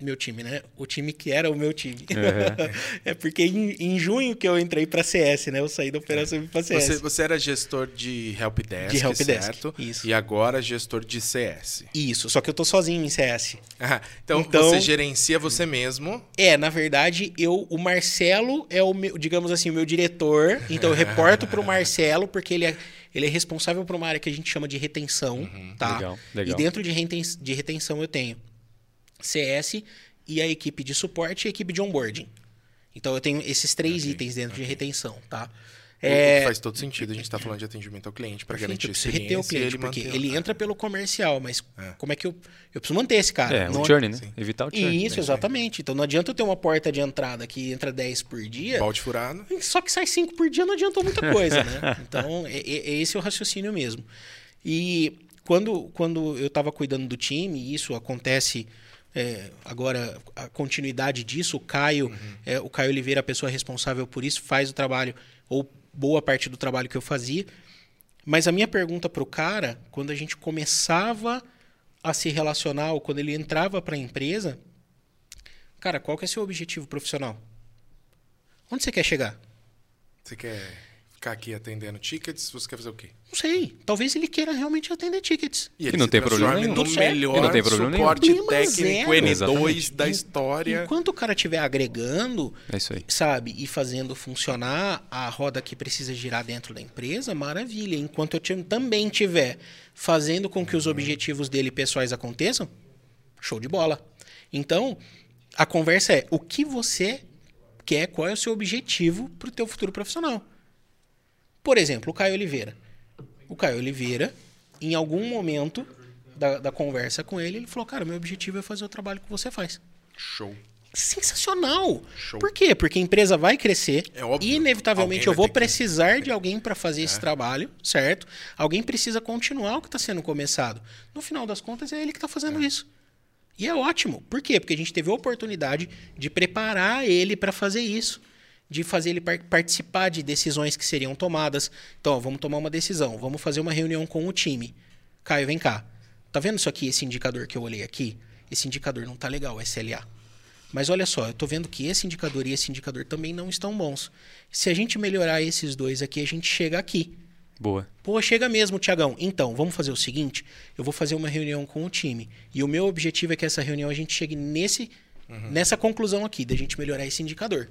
meu time, né? O time que era o meu time. é porque em, em junho que eu entrei para CS, né? Eu saí da operação e fui para CS. Você, você era gestor de helpdesk, De helpdesk, certo? isso. E agora gestor de CS. Isso, só que eu tô sozinho em CS. Ah, então, Então- você gerencia você mesmo. É, na verdade, eu, o Marcelo é o meu, digamos assim, o meu diretor. Então eu reporto pro Marcelo porque ele é, ele é responsável por uma área que a gente chama de retenção, tá? Legal, legal. E dentro de, reten, de retenção eu tenho CS e a equipe de suporte e a equipe de onboarding. Então eu tenho esses três itens dentro de retenção, tá? É, Faz todo sentido a gente estar falando de atendimento ao cliente para garantir experiência reter o cliente, ele porque ele entra pelo comercial, mas É. como é que eu. Eu preciso manter esse cara. É, Não- um churn, né? Sim. Evitar o churn. Isso, exatamente. Então não adianta eu ter uma porta de entrada que entra 10 por dia, Balde furado. só que sai 5 por dia não adiantou muita coisa, né? Então, é, é- é esse o raciocínio mesmo. E quando, quando eu estava cuidando do time, e isso acontece é, agora, a continuidade disso, o Caio, é, o Caio Oliveira, a pessoa responsável por isso, faz o trabalho, ou boa parte do trabalho que eu fazia. Mas a minha pergunta pro cara, quando a gente começava a se relacionar, ou quando ele entrava para a empresa, cara, qual que é seu objetivo profissional? Onde você quer chegar? Você quer ficar aqui atendendo tickets? Você quer fazer o quê? Não sei. Talvez ele queira realmente atender tickets. E não se tem problema nenhum. no melhor E não tem problema nenhum. suporte Problema técnico zero. N2 Exatamente. da história. Enquanto o cara estiver agregando, É isso aí. sabe, e fazendo funcionar a roda que precisa girar dentro da empresa, maravilha. Enquanto eu também tiver fazendo com que os objetivos dele pessoais aconteçam, show de bola. Então, a conversa é o que você quer, qual é o seu objetivo para o teu futuro profissional. Por exemplo, o Caio Oliveira. O Caio Oliveira, em algum momento da, da conversa com ele, ele falou, cara, meu objetivo é fazer o trabalho que você faz Show. sensacional. Show. Por quê? Porque a empresa vai crescer. É óbvio. Inevitavelmente eu vou ter que- precisar de alguém para fazer esse trabalho, certo? Alguém precisa continuar o que está sendo começado. No final das contas, é ele que está fazendo isso. E é ótimo. Por quê? Porque a gente teve a oportunidade de preparar ele para fazer isso. De fazer ele par- participar de decisões que seriam tomadas. Então, ó, vamos tomar uma decisão. Vamos fazer uma reunião com o time. Caio, vem cá. Tá vendo isso aqui, esse indicador que eu olhei aqui? Esse indicador não tá legal, SLA. Mas olha só, eu tô vendo que esse indicador e esse indicador também não estão bons. Se a gente melhorar esses dois aqui, a gente chega aqui. Boa. Pô, chega mesmo, Tiagão. Então, vamos fazer o seguinte: eu vou fazer uma reunião com o time. E o meu objetivo é que essa reunião a gente chegue nesse, nessa conclusão aqui, da gente melhorar esse indicador.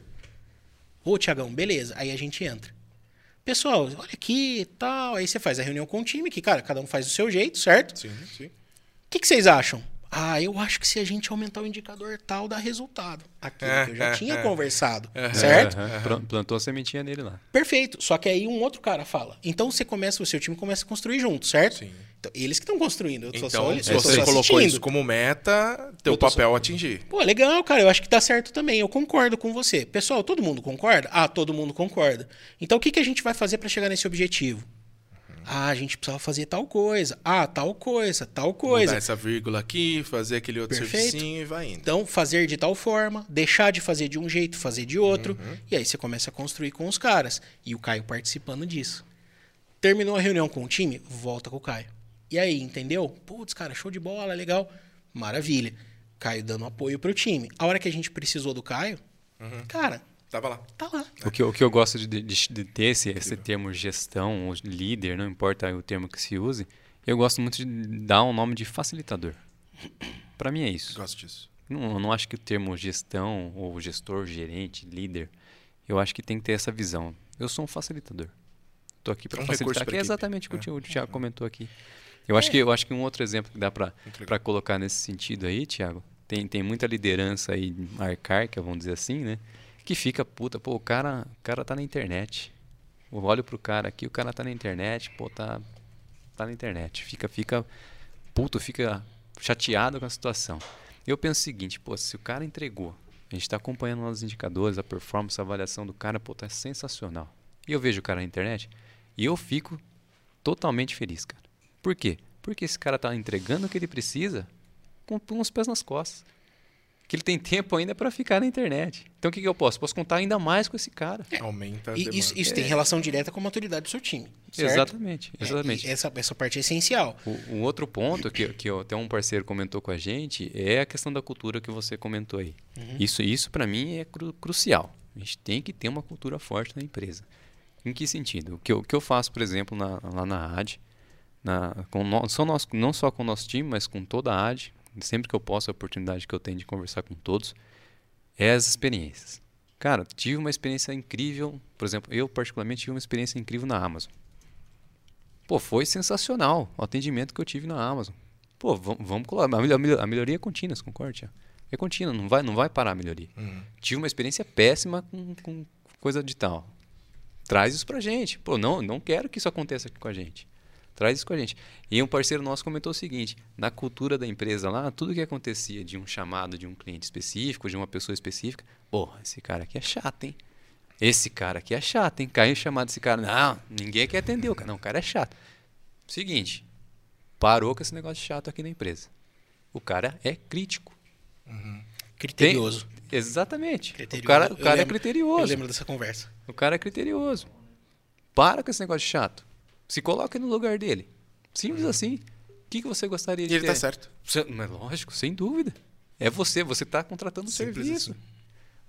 Ô, Tiagão, beleza. Aí a gente entra. Pessoal, olha aqui e tal. Aí você faz a reunião com o time, que, cara, cada um faz do seu jeito, certo? Sim, sim. O que, que vocês acham? Ah, eu acho que se a gente aumentar o indicador tal, dá resultado. Aquilo que eu já tinha conversado, certo? Plantou a sementinha nele lá. Perfeito. Só que aí um outro cara fala. Então você começa, o seu time começa a construir junto, certo? Sim. Então, eles que estão construindo. Eu Então, só, se eu você só colocou assistindo. isso como meta, teu papel é atingir. Pô, legal, cara. Eu acho que tá certo também. Eu concordo com você. Pessoal, todo mundo concorda? Ah, todo mundo concorda. Então o que, que a gente vai fazer para chegar nesse objetivo? Ah, a gente precisa fazer tal coisa. Ah, tal coisa, tal coisa. Mudar essa vírgula aqui, fazer aquele outro Perfeito. servicinho e vai indo. Então, fazer de tal forma, deixar de fazer de um jeito, fazer de outro. E aí você começa a construir com os caras. E o Caio participando disso. Terminou a reunião com o time, volta com o Caio. E aí, entendeu? Putz, cara, show de bola, legal. Maravilha. Caio dando apoio pro time. A hora que a gente precisou do Caio, cara, Tava lá. tá lá. O que, eu- o que eu gosto de, de- de ter esse, esse termo gestão, ou líder, não importa o termo que se use, eu gosto muito de dar um nome de facilitador. Para mim é isso. Gosto disso. Não, eu não acho que o termo gestão, ou gestor, gerente, líder, eu acho que tem que ter essa visão. Eu sou um facilitador. Estou aqui para Um facilitar, que é exatamente o que o É. Thiago- o Thiago comentou aqui. Eu acho, que, eu acho que um outro exemplo que dá para colocar nesse sentido aí, Thiago, tem, tem muita liderança aí arcaica, vamos dizer assim, né? Que fica, puta, pô, o cara, o cara tá na internet. Eu olho pro cara aqui, o cara tá na internet, pô, tá, tá na internet. Fica, fica, puto, fica chateado com a situação. Eu penso o seguinte, pô, se o cara entregou, a gente tá acompanhando os indicadores, a performance, a avaliação do cara, pô, tá sensacional. E eu vejo o cara na internet e eu fico totalmente feliz, cara. Por quê? Porque esse cara tá entregando o que ele precisa com, com os pés nas costas. Que ele tem tempo ainda para ficar na internet. Então o que, que eu posso? Posso contar ainda mais com esse cara. Aumenta a E isso, isso tem relação direta com a maturidade do seu time. Certo? Exatamente, É, exatamente. e essa, essa parte é essencial. O, um outro ponto que, que eu- até um parceiro comentou com a gente é a questão da cultura que você comentou aí. Isso, isso para mim é cru- crucial. A gente tem que ter uma cultura forte na empresa. Em que sentido? O que eu, o que eu faço, por exemplo, na- lá na AD, na, com no- só nós- não só com o nosso time, mas com toda a AD, sempre que eu posso, a oportunidade que eu tenho de conversar com todos, é as experiências. Cara, tive uma experiência incrível, por exemplo, eu particularmente tive uma experiência incrível na Amazon. Pô, foi sensacional o atendimento que eu tive na Amazon. Pô, vamos, vamos colocar. A melho- a melho- a melhoria é contínua, concorda? É contínua, não vai, não vai parar a melhoria. Uhum. Tive uma experiência péssima com, com coisa digital. Traz isso pra gente. Pô, não, não quero que isso aconteça aqui com a gente. Traz isso com a gente. E um parceiro nosso comentou o seguinte: na cultura da empresa lá, tudo que acontecia de um chamado de um cliente específico, de uma pessoa específica, pô, esse cara aqui é chato, hein? Esse cara aqui é chato, hein? Caiu chamado desse cara. Não, ninguém quer atender o cara. Não, o cara é chato. Seguinte, parou com esse negócio chato aqui na empresa. O cara é crítico. Uhum. Criterioso. Tem, exatamente. Criterioso. O cara, o cara é lembro, é criterioso. Eu lembro dessa conversa. O cara é criterioso. Para com esse negócio chato. Se coloque no lugar dele. Simples uhum. assim. O que, que você gostaria de e ele ter? tá certo. Você, mas lógico, sem dúvida. É você, você está contratando um serviço. Assim.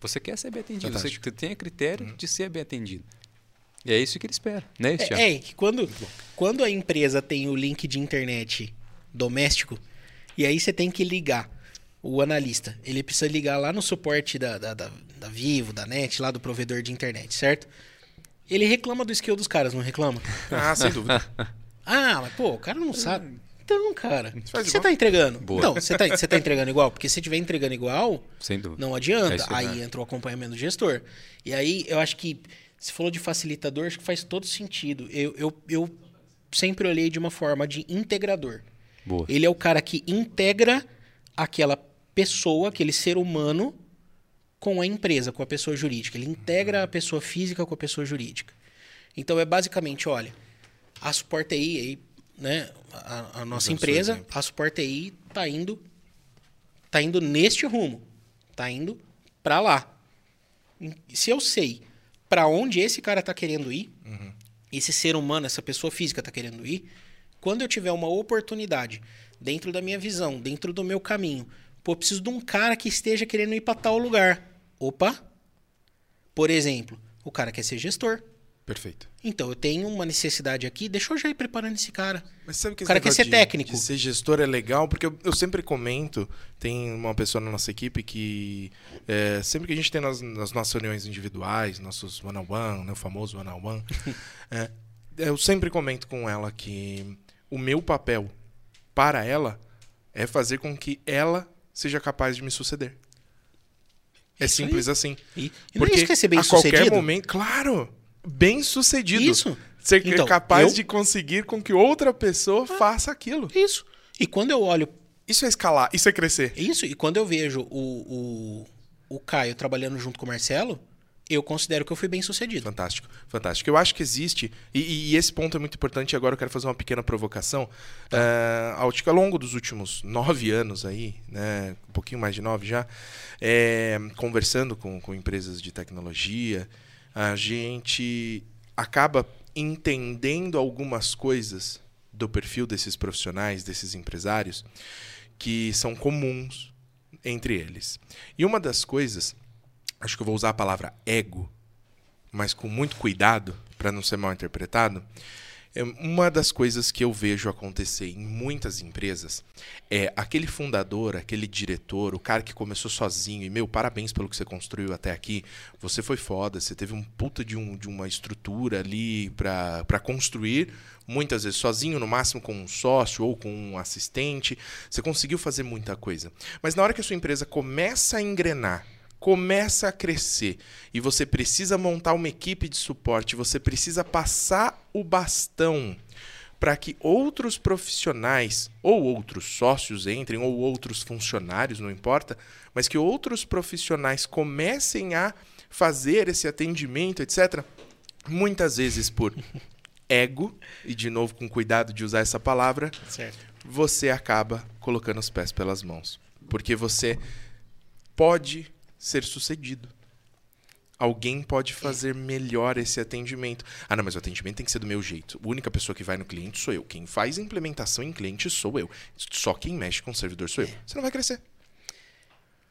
Você quer ser bem atendido, Fantástico. você tem a critério uhum. de ser bem atendido. E é isso que ele espera, né, é, é, que quando, quando a empresa tem o link de internet doméstico, e aí você tem que ligar o analista. Ele precisa ligar lá no suporte da, da, da, da Vivo, da NET, lá do provedor de internet, certo? Ele reclama do skill dos caras, não reclama? Ah, sem dúvida. ah, mas pô, o cara não sabe. Então, cara, o que você tá entregando? Boa. Não, você tá, você tá entregando igual? Porque se estiver entregando igual, Sem dúvida. não adianta. É aí entra o acompanhamento do gestor. E aí, eu acho que, você falou de facilitador, acho que faz todo sentido. Eu, eu, eu sempre olhei de uma forma de integrador. Boa. Ele é o cara que integra aquela pessoa, aquele ser humano, com a empresa, com a pessoa jurídica. Ele integra a pessoa física com a pessoa jurídica. Então é basicamente, olha, a Support TI, aí, né, a, a nossa empresa, a Support TI tá indo tá indo neste rumo, tá indo para lá. Se eu sei para onde esse cara tá querendo ir, uhum. esse ser humano, essa pessoa física tá querendo ir, quando eu tiver uma oportunidade dentro da minha visão, dentro do meu caminho, pô, preciso de um cara que esteja querendo ir para tal lugar. Opa! Por exemplo, o cara quer ser gestor. Perfeito. Então, eu tenho uma necessidade aqui, deixa eu já ir preparando esse cara. Mas sabe que o cara quer ser de, técnico. De ser gestor é legal, porque eu, eu sempre comento, tem uma pessoa na nossa equipe que é, sempre que a gente tem nas, nas nossas reuniões individuais, nossos one-on-one, né, o famoso one-on-one, é, eu sempre comento com ela que o meu papel para ela é fazer com que ela seja capaz de me suceder. É isso simples aí. assim. E, e porque não é ser bem a sucedido? qualquer momento, claro, bem sucedido. Isso. Ser então, capaz eu... de conseguir com que outra pessoa ah, faça aquilo. Isso. E quando eu olho. Isso é escalar, isso é crescer. Isso. E quando eu vejo o, o, o Caio trabalhando junto com o Marcelo, eu considero que eu fui bem sucedido. Fantástico, fantástico. Eu acho que existe, e, e esse ponto é muito importante, agora eu quero fazer uma pequena provocação. Tá. Uh, ao longo dos últimos nove anos aí, né, um pouquinho mais de nove já, é, conversando com, com empresas de tecnologia, a gente acaba entendendo algumas coisas do perfil desses profissionais, desses empresários, que são comuns entre eles. E uma das coisas acho que eu vou usar a palavra ego, mas com muito cuidado para não ser mal interpretado. É uma das coisas que eu vejo acontecer em muitas empresas é aquele fundador, aquele diretor, o cara que começou sozinho e, meu, parabéns pelo que você construiu até aqui. Você foi foda, você teve um puta de, um, de uma estrutura ali para construir, muitas vezes sozinho, no máximo com um sócio ou com um assistente. Você conseguiu fazer muita coisa. Mas na hora que a sua empresa começa a engrenar, começa a crescer e você precisa montar uma equipe de suporte, você precisa passar o bastão para que outros profissionais ou outros sócios entrem ou outros funcionários, não importa, mas que outros profissionais comecem a fazer esse atendimento, etc. Muitas vezes por ego, e de novo com cuidado de usar essa palavra, certo. você acaba colocando os pés pelas mãos. Porque você pode ser sucedido. Alguém pode fazer melhor esse atendimento. Ah, não, mas o atendimento tem que ser do meu jeito. A única pessoa que vai no cliente sou eu. Quem faz implementação em cliente sou eu. Só quem mexe com o servidor sou eu. Você não vai crescer.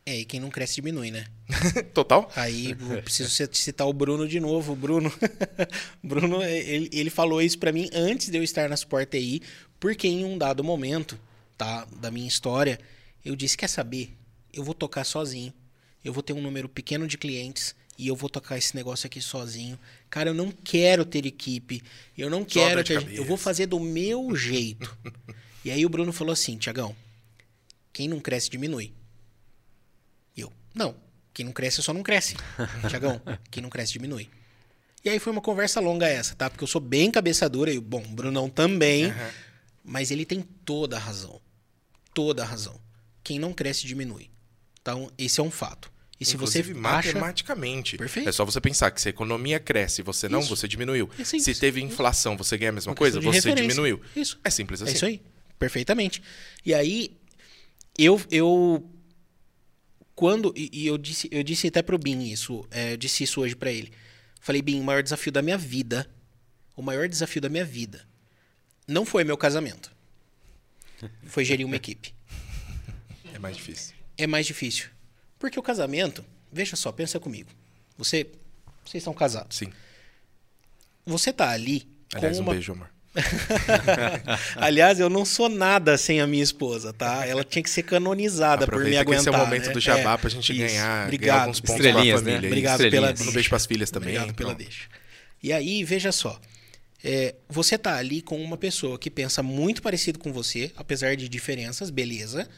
É, e quem não cresce diminui, né? Total. Aí preciso citar o Bruno de novo. O Bruno, Bruno ele, ele falou isso para mim antes de eu estar na Sport TI, porque em um dado momento tá, da minha história, eu disse: Quer saber? Eu vou tocar sozinho eu vou ter um número pequeno de clientes e eu vou tocar esse negócio aqui sozinho. Cara, eu não quero ter equipe, eu não Só quero ter. Eu vou fazer do meu jeito. e aí o Bruno falou assim: Tiagão, quem não cresce diminui. E eu, não, quem não cresce só não cresce. Tiagão, quem não cresce diminui. E aí foi uma conversa longa essa, tá? Porque eu sou bem cabeça dura e, bom, o Brunão também. Aham. Mas ele tem toda a razão. Toda a razão. Quem não cresce diminui. Então, esse é um fato. E se Inclusive, você acha... matematicamente. Perfeito. É só você pensar que se a economia cresce e você não, Isso. você diminuiu. É. Se teve inflação, você ganha a mesma Uma coisa, você referência. diminuiu. Isso. É simples assim. É isso aí. Perfeitamente. E aí, eu. eu quando. E, eu, disse, eu disse até pro Bin isso. é, eu disse isso hoje pra ele. Falei, Bin, o maior desafio da minha vida. O maior desafio da minha vida. Não foi meu casamento. Foi gerir uma equipe. É mais difícil. É mais difícil. Porque o casamento. Veja só, pensa comigo. Você. Vocês estão casados. Sim. Você tá ali. Aliás, com um uma beijo, amor. Aliás, eu não sou nada sem a minha esposa, tá? Ela tinha que ser canonizada por me Aproveita aguentar. esse é o momento né? do jabá É, pra gente isso. ganhar, ganhar Obrigado. alguns pontos Estrelinhas, pra né? família. Obrigado Isso. pela Estrelinhas. Um beijo pras filhas também. Obrigado pela Pronto. deixa. E aí, veja só. É, você tá ali com uma pessoa que pensa muito parecido com você, apesar de diferenças, beleza.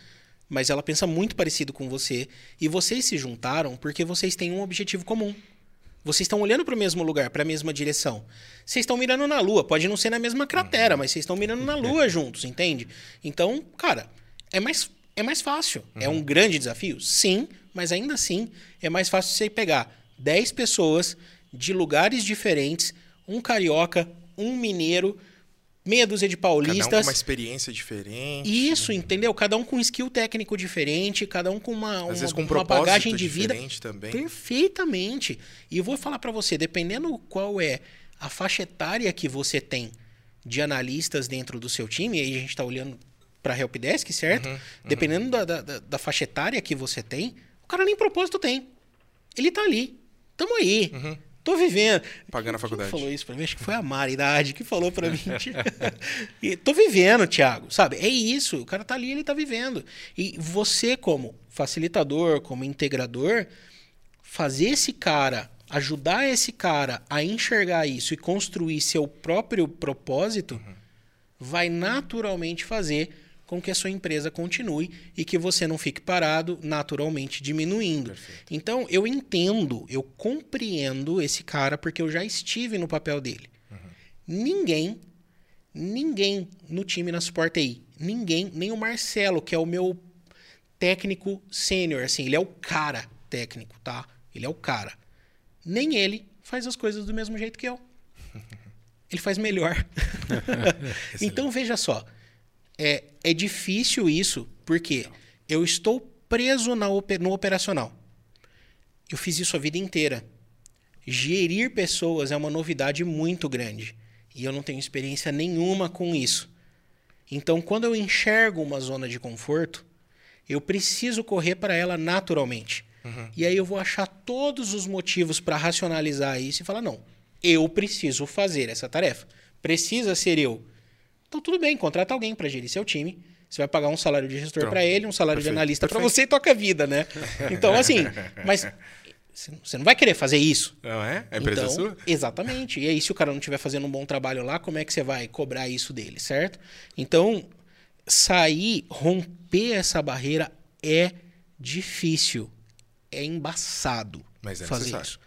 Mas ela pensa muito parecido com você. E vocês se juntaram porque vocês têm um objetivo comum. Vocês estão olhando para o mesmo lugar, para a mesma direção. Vocês estão mirando na Lua. Pode não ser na mesma cratera, mas vocês estão mirando na Lua juntos, entende? Então, cara, é mais, é mais fácil. É um grande desafio? Sim, mas ainda assim é mais fácil você pegar 10 pessoas de lugares diferentes, um carioca, um mineiro, meia dúzia de Cada um com paulistas. uma experiência diferente. Isso, entendeu? Cada um com um skill técnico diferente, cada um com uma, uma, com um uma bagagem de vida diferente também. perfeitamente. E eu vou falar pra você, dependendo qual é a faixa etária que você tem de analistas dentro do seu time, aí a gente tá olhando pra Helpdesk, certo? Uhum, Dependendo da, da, da- faixa etária que você tem, o cara nem propósito tem. Ele tá ali. Tamo aí. Tô vivendo. Uhum. Pagando a Quem faculdade. falou isso pra mim? Acho que foi a Mari da AD que falou pra mim. e tô vivendo, Thiago. Sabe? É isso. O cara tá ali, ele tá vivendo. E você, como facilitador, como integrador, fazer esse cara, ajudar esse cara a enxergar isso e construir seu próprio propósito, vai naturalmente fazer com que a sua empresa continue e que você não fique parado, naturalmente diminuindo. Então, eu entendo, eu compreendo esse cara porque eu já estive no papel dele. Ninguém, ninguém no time na Support TI, ninguém, nem o Marcelo, que é o meu técnico sênior, assim, ele é o cara técnico, tá? Ele é o cara. Nem ele faz as coisas do mesmo jeito que eu. Ele faz melhor. então veja só, é, é difícil isso, porque eu estou preso na no operacional. Eu fiz isso a vida inteira. Gerir pessoas é uma novidade muito grande. E eu não tenho experiência nenhuma com isso. Então, quando eu enxergo uma zona de conforto, eu preciso correr para ela naturalmente. E aí eu vou achar todos os motivos para racionalizar isso e falar: não, eu preciso fazer essa tarefa. Precisa ser eu. Então, tudo bem, contrata alguém para gerir seu time. Você vai pagar um salário de gestor para ele, um salário de Perfeito, analista para você e toca a vida, né? Então, assim, mas você não- vai querer fazer isso. Não é? A empresa então, é sua? Exatamente. E aí, se o cara não estiver fazendo um bom trabalho lá, como é que você vai cobrar isso dele, certo? Então, sair, romper essa barreira é difícil. É embaçado Mas é fazer necessário. isso.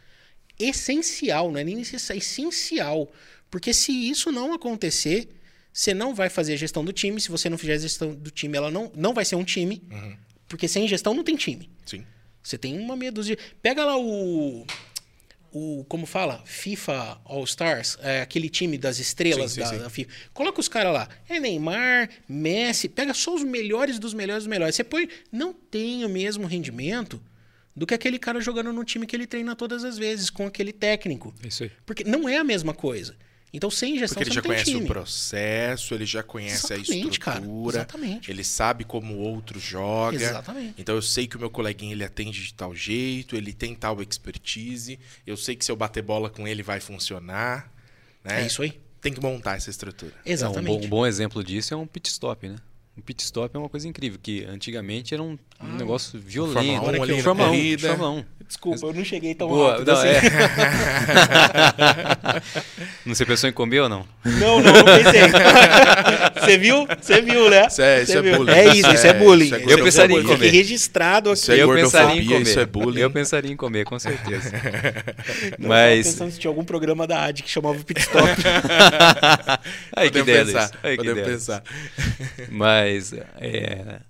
Essencial, não é nem necessário, é essencial. Porque se isso não acontecer, você não vai fazer a gestão do time. Se você não fizer a gestão do time, ela não, não vai ser um time. Uhum. Porque sem gestão não tem time. Sim. Você tem uma meia dúzia. Pega lá o. O, como fala? FIFA All Stars, é aquele time das estrelas Sim, sim, da, sim. da FIFA. Coloca os caras lá. É Neymar, Messi, pega só os melhores dos melhores dos melhores. Você põe. Não tem o mesmo rendimento do que aquele cara jogando no time que ele treina todas as vezes, com aquele técnico. Isso aí. Porque não é a mesma coisa. Então, sem gestão, Porque ele você já não tem conhece time. o processo, ele já conhece Exatamente, a cara. estrutura. Exatamente. Ele sabe como o outro joga. Exatamente. Então eu sei que o meu coleguinha ele atende de tal jeito, ele tem tal expertise. Eu sei que se eu bater bola com ele vai funcionar. Né? É isso aí. Tem que montar essa estrutura. É, um, Exatamente. bom, um bom exemplo disso é um pit stop, né? Um pit stop é uma coisa incrível, que antigamente era um, um negócio violento. Fórmula 1 ali Fórmula 1, corrida. Fórmula 1. Desculpa, eu não cheguei tão Boa, rápido não, assim. é. não você pensou em comer ou não? Não, não, não pensei. Você viu? Você viu, né? Isso é- isso é bullying. É isso, isso é bullying. Isso é é pensaria em comer. Registrado aqui. Isso é eu pensaria em comer. isso é bullying. Eu pensaria em comer, com certeza. Eu tava Mas. pensando se tinha algum programa da AD que chamava Pit Stop. Aí que ideia, pensar. Aí que ideia. pensar. Mas. É,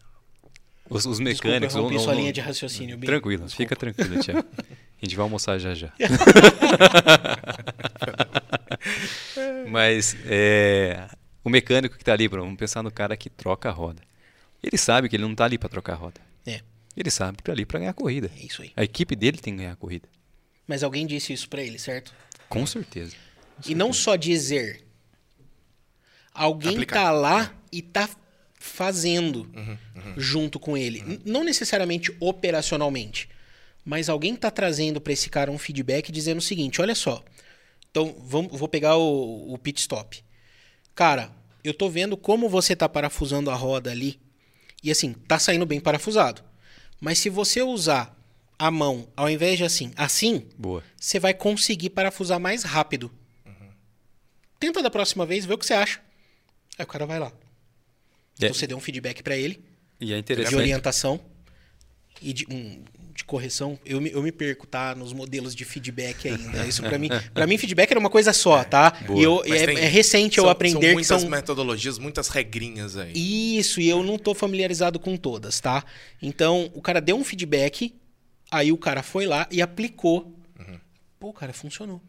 os, os Desculpa, mecânicos. eu rompi não- sua não- linha de raciocínio. Bim. Tranquilo, fica tranquilo, Tiago. A gente vai almoçar já já. Mas é, o mecânico que tá ali, vamos pensar no cara que troca a roda. Ele sabe que ele não tá ali para trocar a roda. É, Ele sabe que tá ali para ganhar a corrida. é isso aí. A equipe dele tem que ganhar a corrida. Mas alguém disse isso pra ele, certo? Com certeza. E não só dizer. Alguém Aplicar. tá lá e tá fazendo Uhum, junto com ele. N- Não necessariamente operacionalmente. Mas alguém tá trazendo pra esse cara um feedback dizendo o seguinte: olha só. Então, vamos, vou pegar o, o pit stop. Cara, eu tô vendo como você tá parafusando a roda ali. E assim, tá saindo bem parafusado. Mas se você usar a mão, ao invés de assim, assim, Boa. você vai conseguir parafusar mais rápido. Tenta da próxima vez, vê o que você acha. Aí o cara vai lá. É, você deu um feedback pra ele, e é de interessante. orientação e de, um, de correção. Eu me, eu me perco, tá? Nos modelos de feedback ainda. Isso pra mim, para mim feedback era uma coisa só, tá? Boa. E eu, é, tem- é recente eu São- aprender são que muitas são metodologias, muitas regrinhas aí. isso, e eu não tô familiarizado com todas, tá? Então, o cara deu um feedback, aí o cara foi lá e aplicou. Pô, cara, funcionou.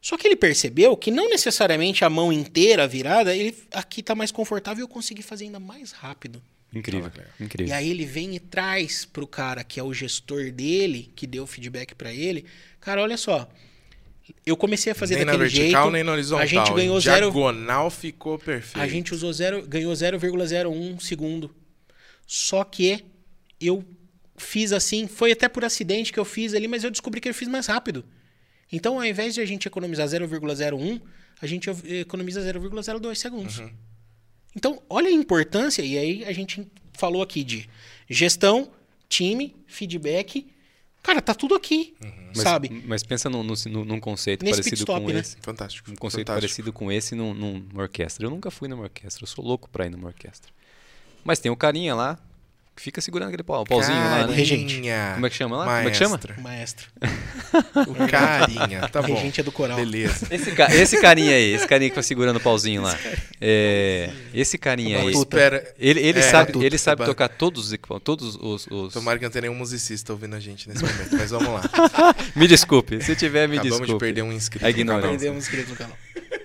Só que ele percebeu que não necessariamente a mão inteira virada, ele aqui tá mais confortável e eu consegui fazer ainda mais rápido. Incrível. E Incrível. aí ele vem e traz pro cara que é o gestor dele, que deu o feedback pra ele. Cara, olha só. Eu comecei a fazer nem na daquele vertical, jeito. nem na horizontal. A gente ganhou zero, Diagonal ficou perfeito. a gente usou zero, ganhou 0,01 segundo. Só que eu fiz assim, foi até por acidente que eu fiz ali, mas eu descobri que eu fiz mais rápido. Então, ao invés de a gente economizar 0,01, a gente economiza 0,02 segundos. Então, olha a importância, e aí a gente falou aqui de gestão, time, feedback. Cara, tá tudo aqui, Mas, sabe? mas pensa num, num, num conceito Nesse parecido stop, com né? esse. Fantástico. Um conceito fantástico. parecido com esse num, numa orquestra. Eu nunca fui numa orquestra, eu sou louco pra ir numa orquestra. Mas tem o carinha lá que fica segurando aquele pau, pauzinho lá, né? Regente. Carinha, Como é que chama lá? Como é que chama? maestro. O carinha, tá A bom. regente é do coral. Beleza. Esse, ca- esse carinha aí, esse carinha que tá segurando o pauzinho lá. É, esse carinha aí. Espera. Ele, ele É, sabe, ele sabe tocar todos os equipamentos, todos os. os- Tomara que não tenha nenhum musicista ouvindo a gente nesse momento, mas vamos lá. Me desculpe, se tiver, me Acabamos desculpe. de perder um inscrito. A no canal. ignorância. Perdemos inscritos no canal.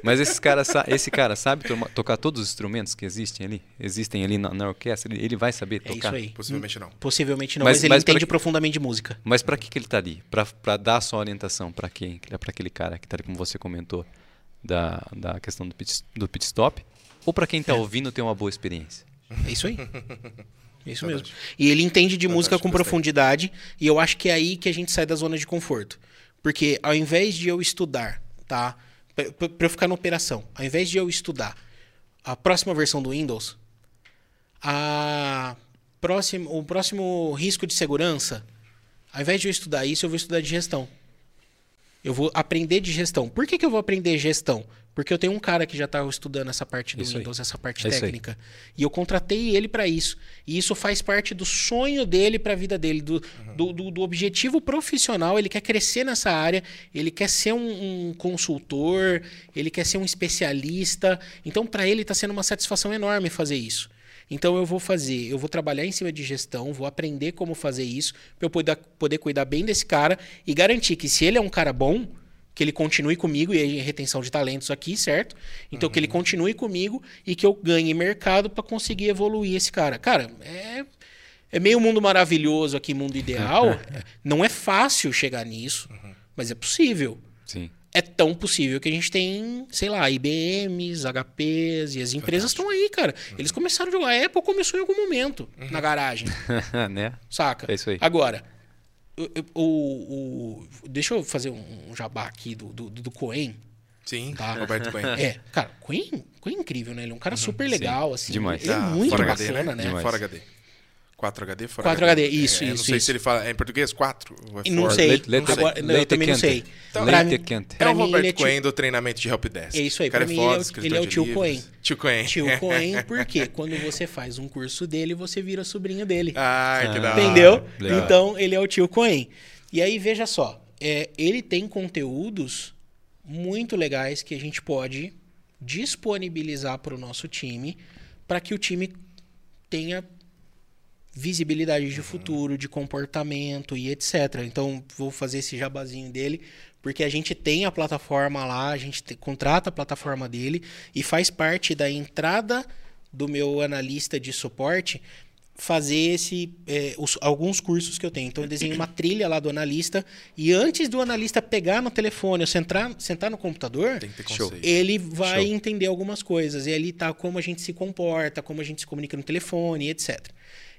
Mas esse cara, sa- esse cara sabe toma- tocar todos os instrumentos que existem ali? Existem ali na, na orquestra? Ele, ele vai saber É tocar? isso aí. Possivelmente não. Possivelmente não, Mas- mas, ele mas entende que- profundamente de música. Mas pra que, que ele tá ali? Pra, pra dar sua orientação pra quem? Pra aquele cara que tá ali, como você comentou, da, da questão do pit, do pit stop? Ou pra quem É. tá ouvindo ter uma boa experiência? É isso aí. É isso mesmo. E ele entende de música com profundidade, e eu acho que é aí que a gente sai da zona de conforto. Porque ao invés de eu estudar, tá? Pra eu ficar na operação, ao invés de eu estudar a próxima versão do Windows, a próxima, o próximo risco de segurança, ao invés de eu estudar isso, eu vou estudar de gestão. Eu vou aprender de gestão. Por que, que eu vou aprender gestão? Porque eu tenho um cara que já está estudando essa parte do Isso aí. Windows, essa parte É aí. técnica. E eu contratei ele para isso. E isso faz parte do sonho dele para a vida dele, do, do, do- do objetivo profissional. Ele quer crescer nessa área, ele quer ser um, um consultor, ele quer ser um especialista. Então, para ele está sendo uma satisfação enorme fazer isso. Então eu vou fazer, eu vou trabalhar em cima de gestão, vou aprender como fazer isso, para eu poder, poder cuidar bem desse cara e garantir que se ele é um cara bom, que ele continue comigo, e aí retenção de talentos aqui, certo? Então que ele continue comigo e que eu ganhe mercado para conseguir evoluir esse cara. Cara, é, é meio mundo maravilhoso aqui, mundo ideal. Não é fácil chegar nisso, mas é possível Sim. é tão possível que a gente tem, sei lá, IBMs, HPs e as empresas estão aí, cara. Eles começaram a jogar. A Apple começou em algum momento na garagem, né? saca? É isso aí. Agora, o, o- o- deixa eu fazer um jabá aqui do, do, do Coen. Sim, Tá. Roberto Coen. É, cara, Coen, Coen é incrível, né? Ele é um cara super legal, assim. Demais. Ele é Tá, muito fora bacana, HD, né? Demais. Fora HD. 4 HD fora 4 HD, isso, É, isso, Não sei isso. se ele fala é em português 4 ou é E não sei. Leite- leite- Agora, não, eu leite também não quente. sei. Então, Leite mim- quente. É o ele é tio- Coen do treinamento de helpdesk. É isso aí, pra é mim, foda, ele é ele é o tio livros. Coen. Tio Coen. Tio Coen, porque quando você faz um curso dele, você vira sobrinho dele. Que Ah, da hora. Entendeu? legal. Então, ele é o tio Coen. E aí, veja só. é, ele tem conteúdos muito legais que a gente pode disponibilizar para o nosso time para que o time tenha visibilidade de futuro, de comportamento e etc. Então, vou fazer esse jabazinho dele, porque a gente tem a plataforma lá, a gente te- contrata a plataforma dele e faz parte da entrada do meu analista de suporte fazer esse é, os- alguns cursos que eu tenho. Então eu desenho uma trilha lá do analista e antes do analista pegar no telefone ou sentar, sentar no computador, Tem que ter Show. conceito. ele vai Show. entender algumas coisas. E ali tá como a gente se comporta, como a gente se comunica no telefone, etc.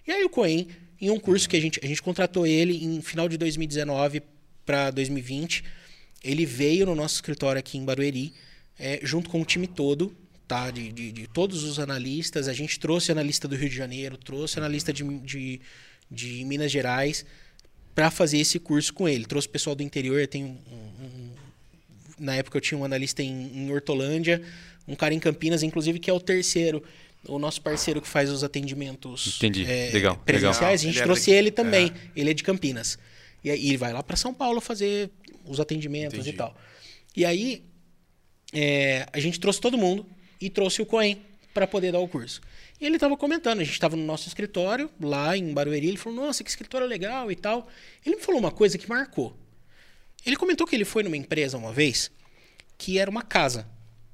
E aí o Coen, em um curso que a gente, a gente contratou ele em final de 2019 para 2020, ele veio no nosso escritório aqui em Barueri, é, junto com o time todo, tá? De, de, de todos os analistas. A gente trouxe analista do Rio de Janeiro, trouxe analista de, de, de Minas Gerais para fazer esse curso com ele. Trouxe pessoal do interior, tem um, um- na época eu tinha um analista em, em Hortolândia, um cara em Campinas, inclusive, que é o terceiro, o nosso parceiro que faz os atendimentos Entendi. é, Legal, presenciais. legal. A gente Ele é trouxe daqui. ele também. Ele é de Campinas. E aí ele vai lá para São Paulo fazer os atendimentos Entendi. e tal. E aí é, a gente trouxe todo mundo e trouxe o Coen para poder dar o curso. E ele estava comentando, a gente estava no nosso escritório, lá em Barueri, ele falou, nossa, que escritório legal e tal. Ele me falou uma coisa que marcou. Ele comentou que ele foi numa empresa uma vez que era uma casa.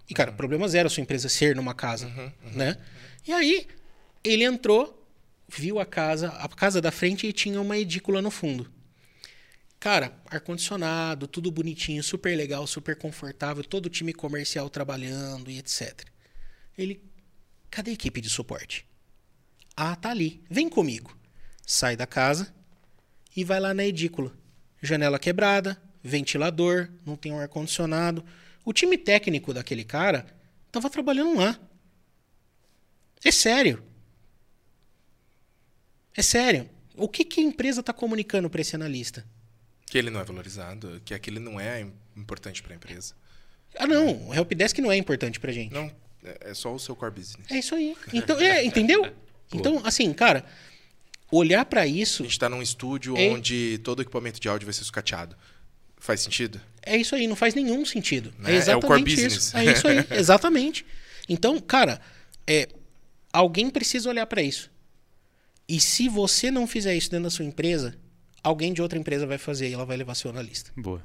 E, cara, problema zero a sua empresa ser numa casa, né? E aí, ele entrou, viu a casa, a casa da frente e tinha uma edícula no fundo. Cara, ar-condicionado, tudo bonitinho, super legal, super confortável, todo o time comercial trabalhando e etc. Ele, cadê a equipe de suporte? Ah, tá ali. Vem comigo. Sai da casa e vai lá na edícula. Janela quebrada, ventilador, não tem um ar-condicionado. O time técnico daquele cara tava trabalhando lá. É sério. É sério. O que, que a empresa está comunicando para esse analista? Que ele não é valorizado, que aquele não é importante para a empresa. Ah, não. O helpdesk não é importante pra gente. Não, é é só o seu core business. É isso aí. Então, é, entendeu? Então, assim, cara, olhar pra isso A gente tá num estúdio É. onde todo equipamento de áudio vai ser sucateado. Faz sentido? é isso aí, não faz nenhum sentido. Né? É É o exatamente core isso. business. É isso aí, exatamente. Então, cara, é, alguém precisa olhar pra isso. E se você não fizer isso dentro da sua empresa, alguém de outra empresa vai fazer e ela vai levar seu analista. Boa.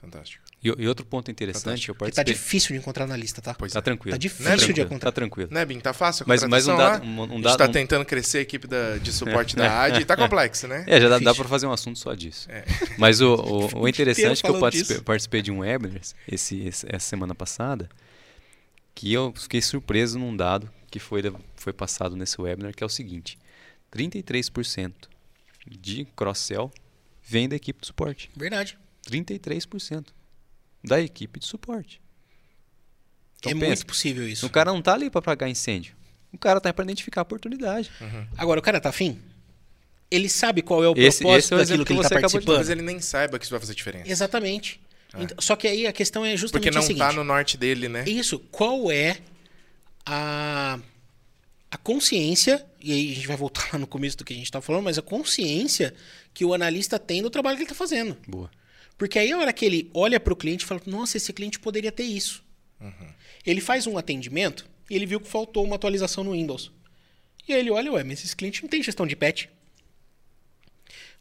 Fantástico. E, e outro ponto interessante, eu Porque tá participei... difícil de encontrar analista, tá? Pois Tá é. tranquilo. Tá difícil Tá de tranquilo, encontrar. Tá tranquilo. Né, Bim? Tá fácil a Mas- mas um dado- um- um a gente dado- tá um- tentando crescer a equipe da- de suporte da AD e tá complexo, né? É, já dá, dá Difícil. para fazer um assunto só disso. É. Mas o, o, o interessante é que eu participei, participei de um webinar esse, esse- essa semana passada, que eu fiquei surpreso num dado que foi, foi passado nesse webinar, que é o seguinte: 33% de cross-sell vem da equipe de suporte. Verdade. 33% da equipe de suporte. Então é pensa, muito possível isso. o cara não tá ali para apagar incêndio. O cara tá para identificar a oportunidade. Agora, o cara tá afim? Ele sabe qual é o Esse- propósito esse é o daquilo que ele que tá você acabou de participando. Talvez ele nem saiba que isso vai fazer diferença. Exatamente. Então, só que aí a questão é justamente Porque não a seguinte. tá no norte dele, né? Isso, qual é a, a consciência, e aí a gente vai voltar lá no começo do que a gente estava falando, mas a consciência que o analista tem do trabalho que ele está fazendo. Boa. Porque aí a hora que ele olha para o cliente e fala, nossa, esse cliente poderia ter isso. Ele faz um atendimento e ele viu que faltou uma atualização no Windows. E aí ele olha, ué, mas esse cliente não tem gestão de patch.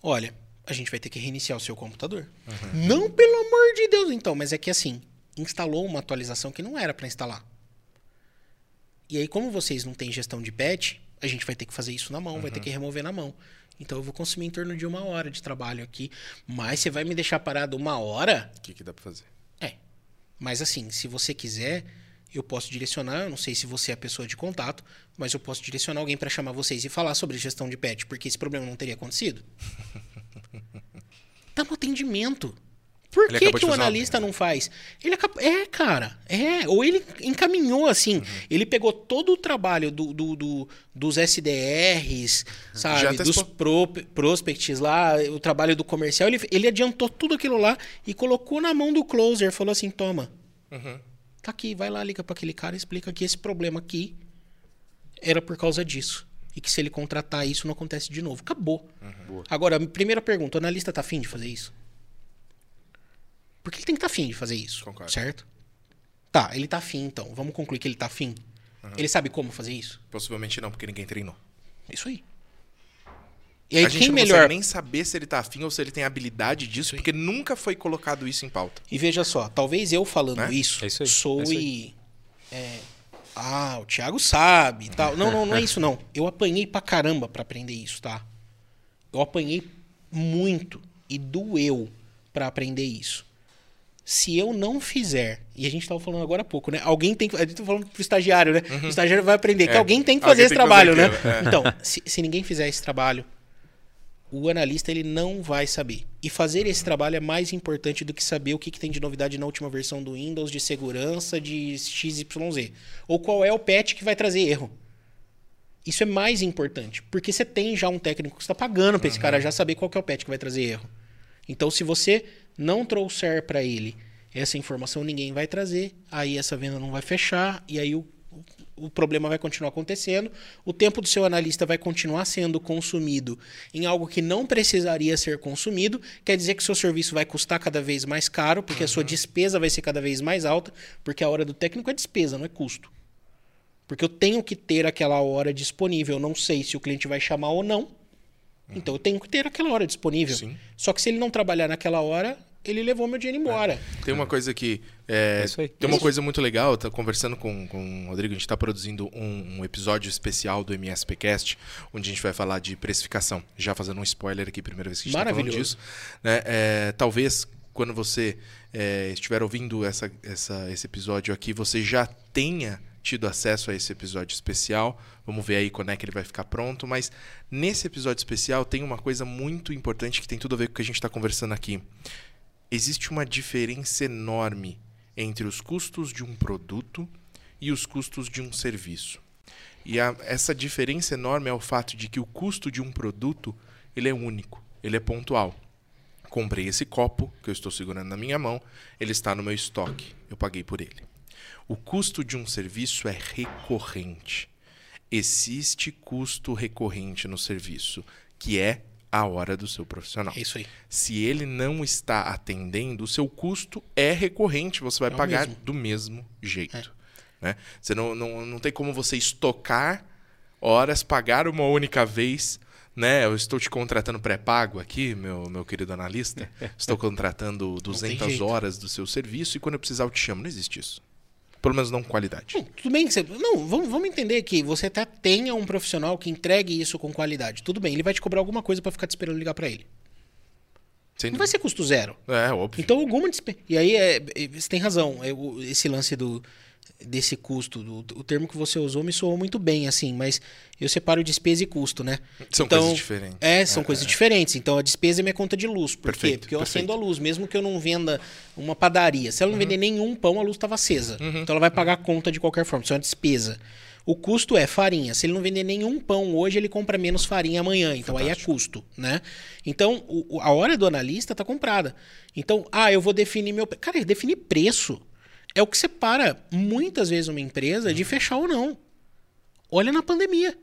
Olha, a gente vai ter que reiniciar o seu computador. Não, pelo amor de Deus, então, mas é que assim, instalou uma atualização que não era para instalar. E aí, como vocês não têm gestão de patch, a gente vai ter que fazer isso na mão, vai ter que remover na mão. Então eu vou consumir em torno de uma hora de trabalho aqui. Mas você vai me deixar parado uma hora? O que, que dá pra fazer? É. Mas assim, se você quiser, eu posso direcionar. Eu não sei se você é a pessoa de contato, mas eu posso direcionar alguém para chamar vocês e falar sobre gestão de patch, porque esse problema não teria acontecido. tá no atendimento. Por Ele que, que o analista não faz? Ele acaba... É, cara. É. Ou ele encaminhou assim. Uhum. Ele pegou todo o trabalho do, do- do- dos SDRs, Já sabe? Dos pro, prospects lá, o trabalho do comercial. Ele, ele adiantou tudo aquilo lá e colocou na mão do closer. Falou assim: toma. Uhum. Tá aqui, vai lá, liga para aquele cara e explica que esse problema aqui era por causa disso. E que se ele contratar isso, não acontece de novo. Acabou. Boa. Agora, primeira pergunta: o analista tá afim de fazer isso? Porque ele tem que estar tá afim de fazer isso. Concordo. Certo? Tá, ele tá afim, então. Vamos concluir que ele tá afim. Ele sabe como fazer isso? Possivelmente não, porque ninguém treinou. Isso aí. E aí, a gente não melhor. consegue nem saber se ele tá afim ou se ele tem habilidade disso, porque nunca foi colocado isso em pauta. E veja só, talvez eu falando Né? isso, É isso aí, soe. é isso é, ah, o Thiago sabe e tal. Não, não, não é isso não. Eu apanhei pra caramba pra aprender isso, tá? Eu apanhei muito e doeu pra aprender isso. Se eu não fizer, e a gente tava falando agora há pouco, né? Alguém tem que. A gente tá falando pro estagiário, né? O estagiário vai aprender, que É, alguém tem que alguém fazer esse que fazer trabalho, né? é. Então, se, se ninguém fizer esse trabalho, o analista ele não vai saber. E fazer esse trabalho é mais importante do que saber o que, que tem de novidade na última versão do Windows, de segurança, de XYZ. Ou qual é o patch que vai trazer erro. Isso é mais importante, porque você tem já um técnico que está pagando para esse cara já saber qual que é o patch que vai trazer erro. Então, se você não trouxer para ele essa informação, ninguém vai trazer, aí essa venda não vai fechar, e aí o, o problema vai continuar acontecendo. O tempo do seu analista vai continuar sendo consumido em algo que não precisaria ser consumido. Quer dizer que o seu serviço vai custar cada vez mais caro, porque a sua despesa vai ser cada vez mais alta, porque a hora do técnico é despesa, não é custo. Porque eu tenho que ter aquela hora disponível. Eu não sei se o cliente vai chamar ou não. Então eu tenho que ter aquela hora disponível. Sim. Só que se ele não trabalhar naquela hora, ele levou meu dinheiro embora. Tem uma coisa que. É, É isso aí. Tem uma Isso. coisa muito legal, eu tô conversando com, com o Rodrigo, a gente está produzindo um, um episódio especial do MSPcast, onde a gente vai falar de precificação. Já fazendo um spoiler aqui, primeira vez que a gente está falando Maravilhoso. disso. Né? É, talvez quando você é, estiver ouvindo essa, essa, esse episódio aqui, você já tenha tido acesso a esse episódio especial. Vamos ver aí quando é que ele vai ficar pronto. Mas nesse episódio especial tem uma coisa muito importante que tem tudo a ver com o que a gente está conversando aqui existe uma diferença enorme entre os custos de um produto e os custos de um serviço. E a- essa diferença enorme é o fato de que o custo de um produto ele é único, ele é pontual. Comprei esse copo que eu estou segurando na minha mão, ele está no meu estoque, eu paguei por ele. O custo de um serviço é recorrente. Existe custo recorrente no serviço, que é a hora do seu profissional. É isso aí. Se ele não está atendendo, o seu custo é recorrente, você vai É pagar mesmo. do mesmo jeito. Né? Você não, não, não tem como você estocar horas, pagar uma única vez. Né? Eu estou te contratando pré-pago aqui, meu, meu querido analista. Estou contratando 200 jeito. horas do seu serviço e quando eu precisar eu te chamo. Não existe isso. Pelo menos não com qualidade. Não, tudo bem que você. Não, vamos, vamos entender que você até tenha um profissional que entregue isso com qualidade. Tudo bem, ele vai te cobrar alguma coisa pra ficar te esperando ligar pra ele. Sem Não vai ser custo zero. dúvida. É, óbvio. Então alguma despe... E aí é, é, você tem razão. É, esse lance do desse custo, o termo que você usou me soou muito bem, assim, mas eu separo despesa e custo, né? São Então, coisas diferentes. É, são coisas diferentes. Então a despesa é minha conta de luz. Por quê? Perfeito, Porque eu perfeito. acendo a luz, mesmo que eu não venda uma padaria. Se ela não vender nenhum pão, a luz estava acesa. Então ela vai pagar a conta de qualquer forma. Isso é uma despesa. O custo é farinha. Se ele não vender nenhum pão hoje, ele compra menos farinha amanhã. Então aí é custo, né? Então o- a hora do analista está comprada. Então, ah, eu vou definir meu. Cara, definir preço é o que separa muitas vezes uma empresa de fechar ou não. Olha na pandemia.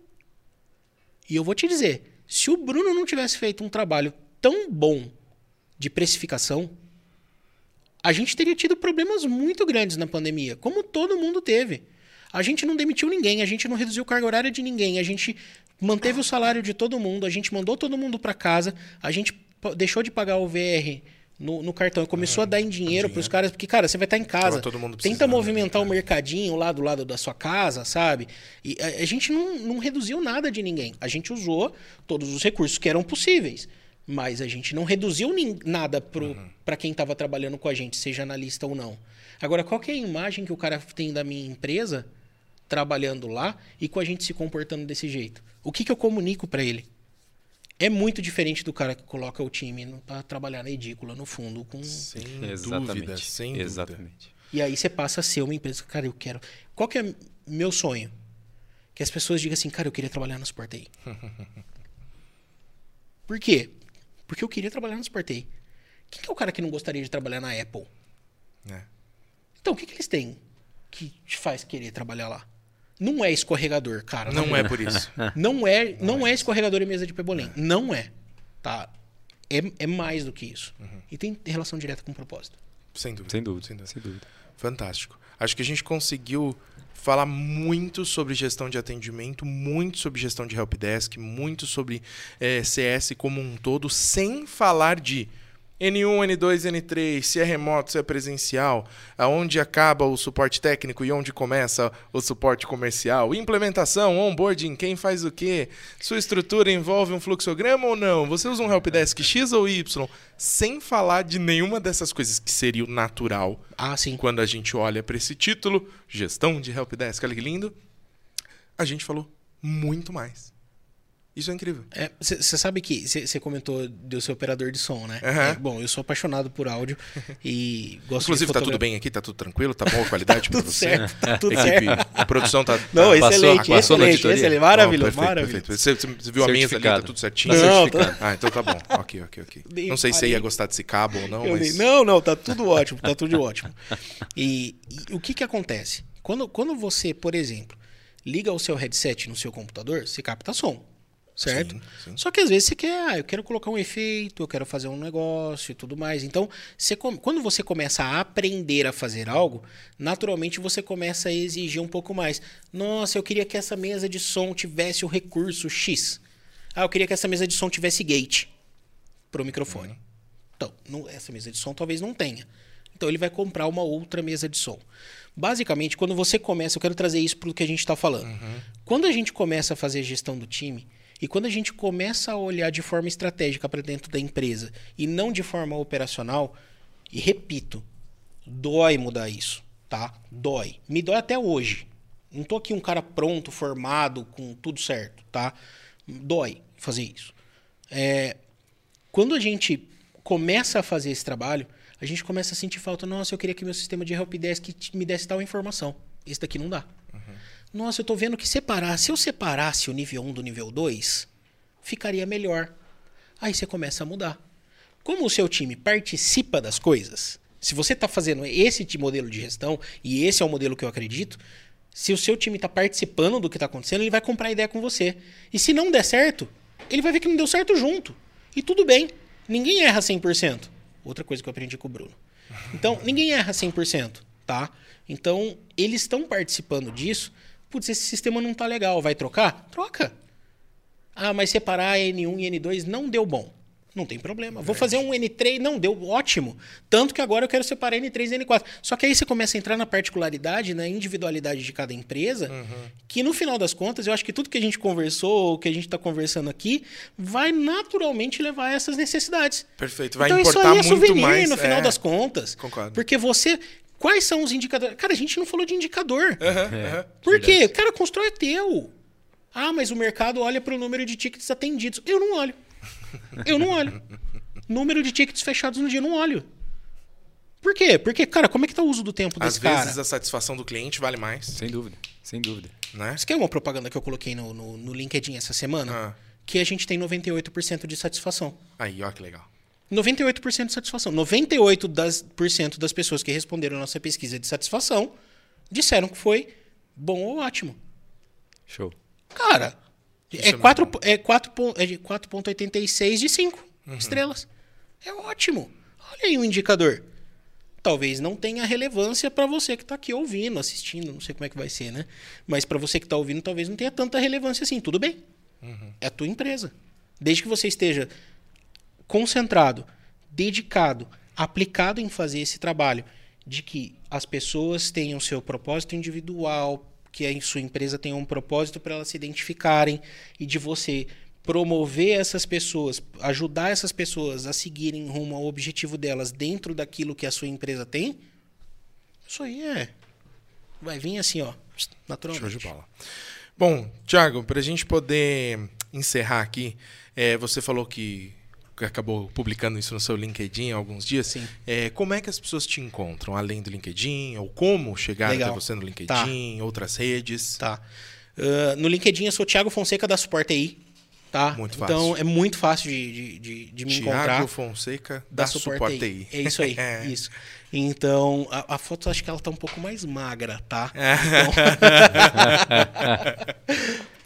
E eu vou te dizer, se o Bruno não tivesse feito um trabalho tão bom de precificação, a gente teria tido problemas muito grandes na pandemia, como todo mundo teve. A gente não demitiu ninguém, a gente não reduziu carga horária de ninguém, a gente manteve o salário de todo mundo, a gente mandou todo mundo para casa, a gente deixou de pagar o VR no, no cartão e começou a dar em dinheiro para os caras, porque, cara, você vai estar em casa, tenta movimentar o mercadinho lá do lado da sua casa, sabe? E a, a gente não, não reduziu nada de ninguém. A gente usou todos os recursos que eram possíveis. Mas a gente não reduziu nada para quem estava trabalhando com a gente, seja analista ou não. Agora, qual é a imagem que o cara tem da minha empresa trabalhando lá e com a gente se comportando desse jeito? O que, que eu comunico para ele? É muito diferente do cara que coloca o time para trabalhar na edícula, no fundo, com Sem Exatamente. dúvida, sem dúvida. Exatamente. E aí você passa a ser uma empresa, cara, eu quero. Qual que é meu sonho? Que as pessoas digam assim, cara, eu queria trabalhar no Sportei. Por quê? Porque eu queria trabalhar no Sportei. Quem que é o cara que não gostaria de trabalhar na Apple? É. Então, o que, que eles têm que te faz querer trabalhar lá? Não é escorregador, cara. Não é por isso. Não é, não é escorregador e mesa de pebolim. Não é. Tá? É, é mais do que isso. E tem relação direta com o propósito. Sem dúvida. Sem dúvida. Sem dúvida. Sem dúvida. Fantástico. Acho que a gente conseguiu falar muito sobre gestão de atendimento, muito sobre gestão de helpdesk, muito sobre eh, CS como um todo, sem falar de N1, N2, N3, se é remoto, se é presencial, aonde acaba o suporte técnico e onde começa o suporte comercial, implementação, onboarding, quem faz o quê, sua estrutura envolve um fluxograma ou não, você usa um helpdesk X ou Y, sem falar de nenhuma dessas coisas que seria o natural Ah, sim. quando a gente olha para esse título, gestão de helpdesk, olha que lindo, a gente falou muito mais. Isso é incrível. Você sabe que você comentou do seu operador de som, né? Aham. É, bom, eu sou apaixonado por áudio e gosto Inclusive, de tá tudo fotogra- bem aqui? Tá tudo tranquilo? Tá boa a qualidade pra Tudo você? certo, tá tudo A equipe, certo. a produção tá... Não, tá... Excelente, passou excelente, auditoria? excelente. Maravilhoso, perfeito, maravilhoso. Você, viu a mesa ali, tá tudo certinho? Não, certificado. Ah, então tá bom. ok, ok, ok. Nem Não sei se você ia parei. gostar desse cabo ou não, Eu mas... nem- Não, não, tá tudo ótimo, tá tudo ótimo. E, e o que que acontece? Quando, quando você, por exemplo, liga o seu headset no seu computador, você capta som, certo? Sim, sim. Só que às vezes você quer, ah, eu quero colocar um efeito, eu quero fazer um negócio e tudo mais. Então, você quando você começa a aprender a fazer algo, naturalmente você começa a exigir um pouco mais. Nossa, eu queria que essa mesa de som tivesse o recurso X. Ah, eu queria que essa mesa de som tivesse gate para o microfone. Então, não- essa mesa de som talvez não tenha. Então ele vai comprar uma outra mesa de som. Basicamente, quando você começa, eu quero trazer isso para o que a gente está falando. Quando a gente começa a fazer a gestão do time e quando a gente começa a olhar de forma estratégica para dentro da empresa e não de forma operacional, e repito, dói mudar isso, tá? Dói. Me dói até hoje. Não tô aqui um cara pronto, formado, com tudo certo, tá? Dói fazer isso. É, quando a gente começa a fazer esse trabalho, a gente começa a sentir falta. Nossa, eu queria que meu sistema de helpdesk me desse tal informação. Esse daqui não dá. Nossa, eu tô vendo que separar. Se eu separasse o nível 1 do nível 2, ficaria melhor. Aí você começa a mudar. Como o seu time participa das coisas, se você está fazendo esse de modelo de gestão, e esse é o modelo que eu acredito, se o seu time está participando do que está acontecendo, ele vai comprar ideia com você. E se não der certo, ele vai ver que não deu certo junto. E tudo bem. Ninguém erra 100%. Outra coisa que eu aprendi com o Bruno. Então, ninguém erra 100%, tá? Então, eles estão participando disso. Putz, esse sistema não tá legal, vai trocar? Troca. Ah, mas separar N1 e N2 não deu bom. Não tem problema. Vou fazer um N3, não deu ótimo. Tanto que agora eu quero separar N3 e N4. Só que aí você começa a entrar na particularidade, na individualidade de cada empresa, que no final das contas, eu acho que tudo que a gente conversou, o que a gente está conversando aqui, vai naturalmente levar a essas necessidades. Perfeito. Vai então isso importar aí é muito souvenir mais. no final é. das contas. Concordo. Porque você. Quais são os indicadores? Cara, a gente não falou de indicador. É. aham. Por quê? Cara, constrói é teu. Ah, mas o mercado olha para o número de tickets atendidos. Eu não olho. Eu não olho. número de tickets fechados no dia, eu não olho. Por quê? Porque, cara, como é que tá o uso do tempo Às desse cara? vezes a satisfação do cliente vale mais, Sem dúvida. Sem dúvida. né? Você quer uma propaganda que eu coloquei no, no, no LinkedIn essa semana? Ah. Que a gente tem 98% de satisfação. Aí, ó que legal. 98% de satisfação. 98% das, por cento das pessoas que responderam a nossa pesquisa de satisfação disseram que foi bom ou ótimo. Show. Cara, É é muito 4 bom. é 4 pon- é de 4.86 de 5 Uhum. estrelas. É ótimo. Olha aí o indicador. Talvez não tenha relevância para você que está aqui ouvindo, assistindo, não sei como é que vai ser, né? Mas para você que está ouvindo, talvez não tenha tanta relevância assim. Tudo bem. Uhum. É a tua empresa. Desde que você esteja concentrado, dedicado, aplicado em fazer esse trabalho, de que as pessoas tenham seu propósito individual, que a sua empresa tenha um propósito para elas se identificarem e de você promover essas pessoas, ajudar essas pessoas a seguirem rumo ao objetivo delas dentro daquilo que a sua empresa tem, isso aí é vai vir assim, ó, Show naturalmente. de bola. Bom, Thiago, para a gente poder encerrar aqui, é, você falou que acabou publicando isso no seu LinkedIn há alguns dias. Sim. É, como é que as pessoas te encontram, além do LinkedIn? Ou como chegar Legal. até você no LinkedIn, outras redes? Tá. Ah, no LinkedIn eu sou Thiago Fonseca da Suporte aí. Tá? Muito Então fácil. é muito fácil de, de, de, me Tiago encontrar. Fonseca da, Suporte aí. É isso aí, É. isso. Então, a, a foto acho que ela tá um pouco mais magra, tá? É. Então-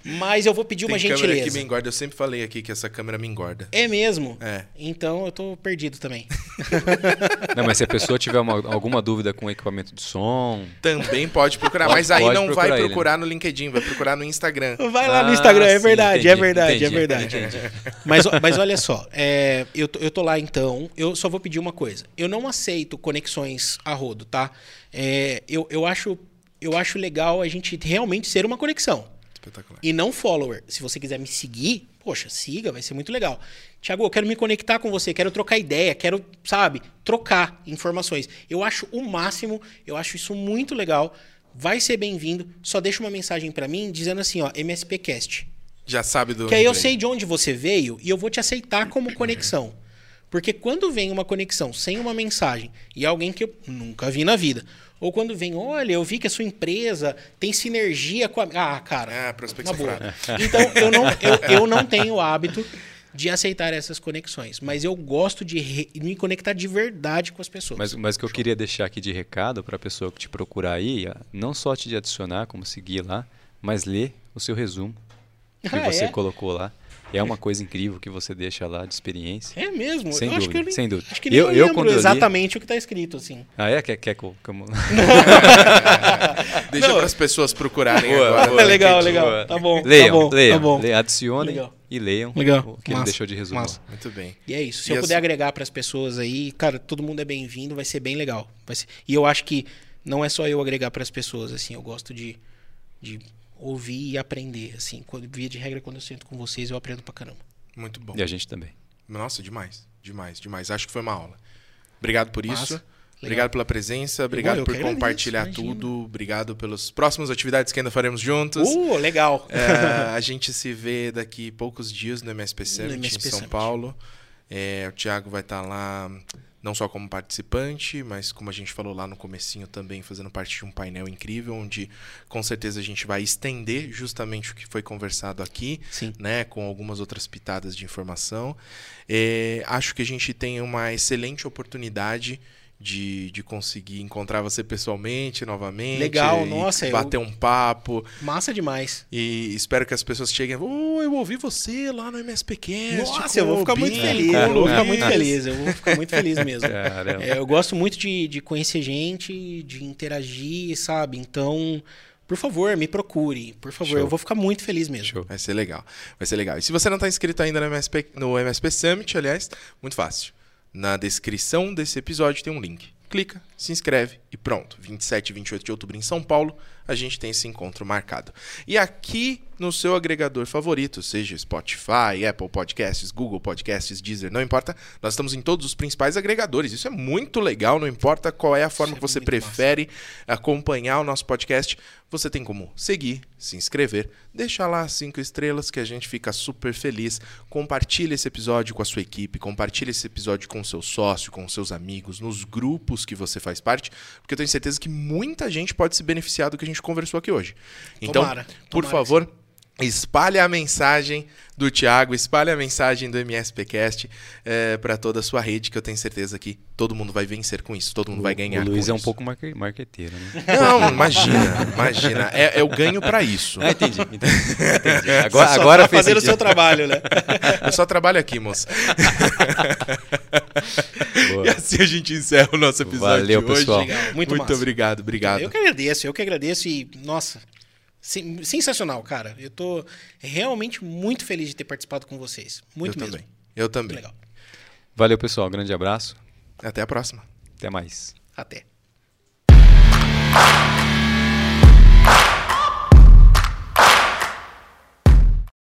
Mas eu vou pedir uma Tem câmera que gentileza. me engorda. Eu sempre falei aqui que essa câmera me engorda. É mesmo? É. Então eu tô perdido também. Não, mas se a pessoa tiver uma- alguma dúvida com equipamento de som, Também pode procurar, Pode- mas aí pode não vai procurar ele, procurar no LinkedIn, vai procurar no Instagram. Vai lá no Ah, Instagram, é sim, verdade, é entendi, verdade, é entendi, verdade. Mas, mas olha só, é, eu, tô- eu tô lá então, eu só vou pedir uma coisa. Eu não aceito conexões a rodo, tá? É, eu, eu, acho, eu acho legal a gente realmente ser uma conexão. Espetacular. E não follower. Se você quiser me seguir, poxa, siga, vai ser muito legal. Tiago, eu quero me conectar com você, quero trocar ideia, quero, sabe, trocar informações. Eu acho o máximo, eu acho isso muito legal. Vai ser bem-vindo. Só deixa uma mensagem pra mim dizendo assim, ó, MSPcast. Já sabe do. Que aí eu sei de onde você veio e eu vou te aceitar como conexão. Porque quando vem uma conexão sem uma mensagem e alguém que eu nunca vi na vida, ou quando vem, olha, eu vi que a sua empresa tem sinergia com a. Ah, cara. Ah, prospecção. Então, eu não, eu, eu não tenho o hábito de aceitar essas conexões, mas eu gosto de re- me conectar de verdade com as pessoas. Mas, mas o que eu queria deixar aqui de recado para a pessoa que te procurar aí, é não só te adicionar, como seguir lá, mas ler o seu resumo que Ah, você é? colocou lá. É uma coisa incrível que você deixa lá de experiência. É mesmo? Sem eu acho dúvida, que eu nem, sem dúvida. Acho que nem Eu- eu, eu, eu li- exatamente o que está escrito, assim. Ah, é? Quer, quer que eu... Deixa para as pessoas procurarem Boa, agora. boa. legal, LinkedIn. legal. Tá bom. leiam, tá bom, leiam, tá bom. leiam, adicionem Legal. e leiam Legal. o que ele Massa, deixou de resumo. massa. Muito bem. E é isso. Se E eu as- puder agregar para as pessoas aí, cara, todo mundo é bem-vindo, vai ser bem legal. Vai ser... E eu acho que não é só eu agregar para as pessoas, assim, eu gosto de, de ouvir e aprender, assim. Quando, via de regra, quando eu sento com vocês, eu aprendo pra caramba. Muito bom. E a gente também. Nossa, demais. Demais, demais. Acho que foi uma aula. Obrigado por isso. Massa. Obrigado pela presença, obrigado eu por compartilhar tudo, obrigado pelas próximas atividades que ainda faremos juntos. Uh, legal. É, a gente se vê daqui poucos dias no MSP Summit MSP em São Summit. Paulo. É, o Thiago vai estar lá não só como participante, mas como a gente falou lá no comecinho também fazendo parte de um painel incrível, onde com certeza a gente vai estender justamente o que foi conversado aqui, Sim. né, com algumas outras pitadas de informação. É, acho que a gente tem uma excelente oportunidade de, de conseguir encontrar você pessoalmente novamente. Legal, e nossa, eu- Bater um papo. Massa demais. E espero que as pessoas cheguem. Oh, eu ouvi você lá no MSPcast. Nossa, eu vou ficar muito feliz. Eu vou ficar muito Luiz." feliz. Eu vou ficar muito feliz mesmo. Caramba. É, eu gosto muito de, de conhecer gente, de interagir, sabe? Então, por favor, me procure. Por favor, Show. eu vou ficar muito feliz mesmo. Show. Vai ser legal. Vai ser legal. E se você não está inscrito ainda no MSP, no MSP Summit, aliás, muito fácil. Na descrição desse episódio tem um link. Clica, se inscreve e pronto. 27 e 28 de outubro em São Paulo, a gente tem esse encontro marcado. E aqui no seu agregador favorito, seja Spotify, Apple Podcasts, Google Podcasts, Deezer, não importa, nós estamos em todos os principais agregadores. Isso é muito legal, não importa qual é a forma é que você prefere acompanhar o nosso podcast, você tem como seguir, se inscrever, deixar lá cinco estrelas que a gente fica super feliz. Compartilhe esse episódio com a sua equipe, compartilhe esse episódio com o seu sócio, com os seus amigos, nos grupos que você faz parte, porque eu tenho certeza que muita gente pode se beneficiar do que a gente conversou aqui hoje. Então, Tomara, por tomara que favor, espalhe a mensagem do Thiago, espalhe a mensagem do MSPcast para toda a sua rede, que eu tenho certeza que todo mundo vai vencer com isso, todo mundo vai ganhar O Luiz é um isso. pouco marque- marqueteiro, né? Não, imagina, imagina. É, eu ganho pra isso. Ah, entendi. entendi, entendi. Agora, Só agora tá fez fazendo o seu trabalho, né? Eu só trabalho aqui, moço. Boa. E assim a gente encerra o nosso episódio Valeu, de hoje. pessoal. Legal, muito Muito massa. obrigado, obrigado. Eu que agradeço, eu que agradeço e, nossa, sen- sensacional, cara. Eu tô realmente muito feliz de ter participado com vocês. Muito eu mesmo. também. Eu também. Legal. Valeu, pessoal. Grande abraço. Até a próxima. Até mais. Até.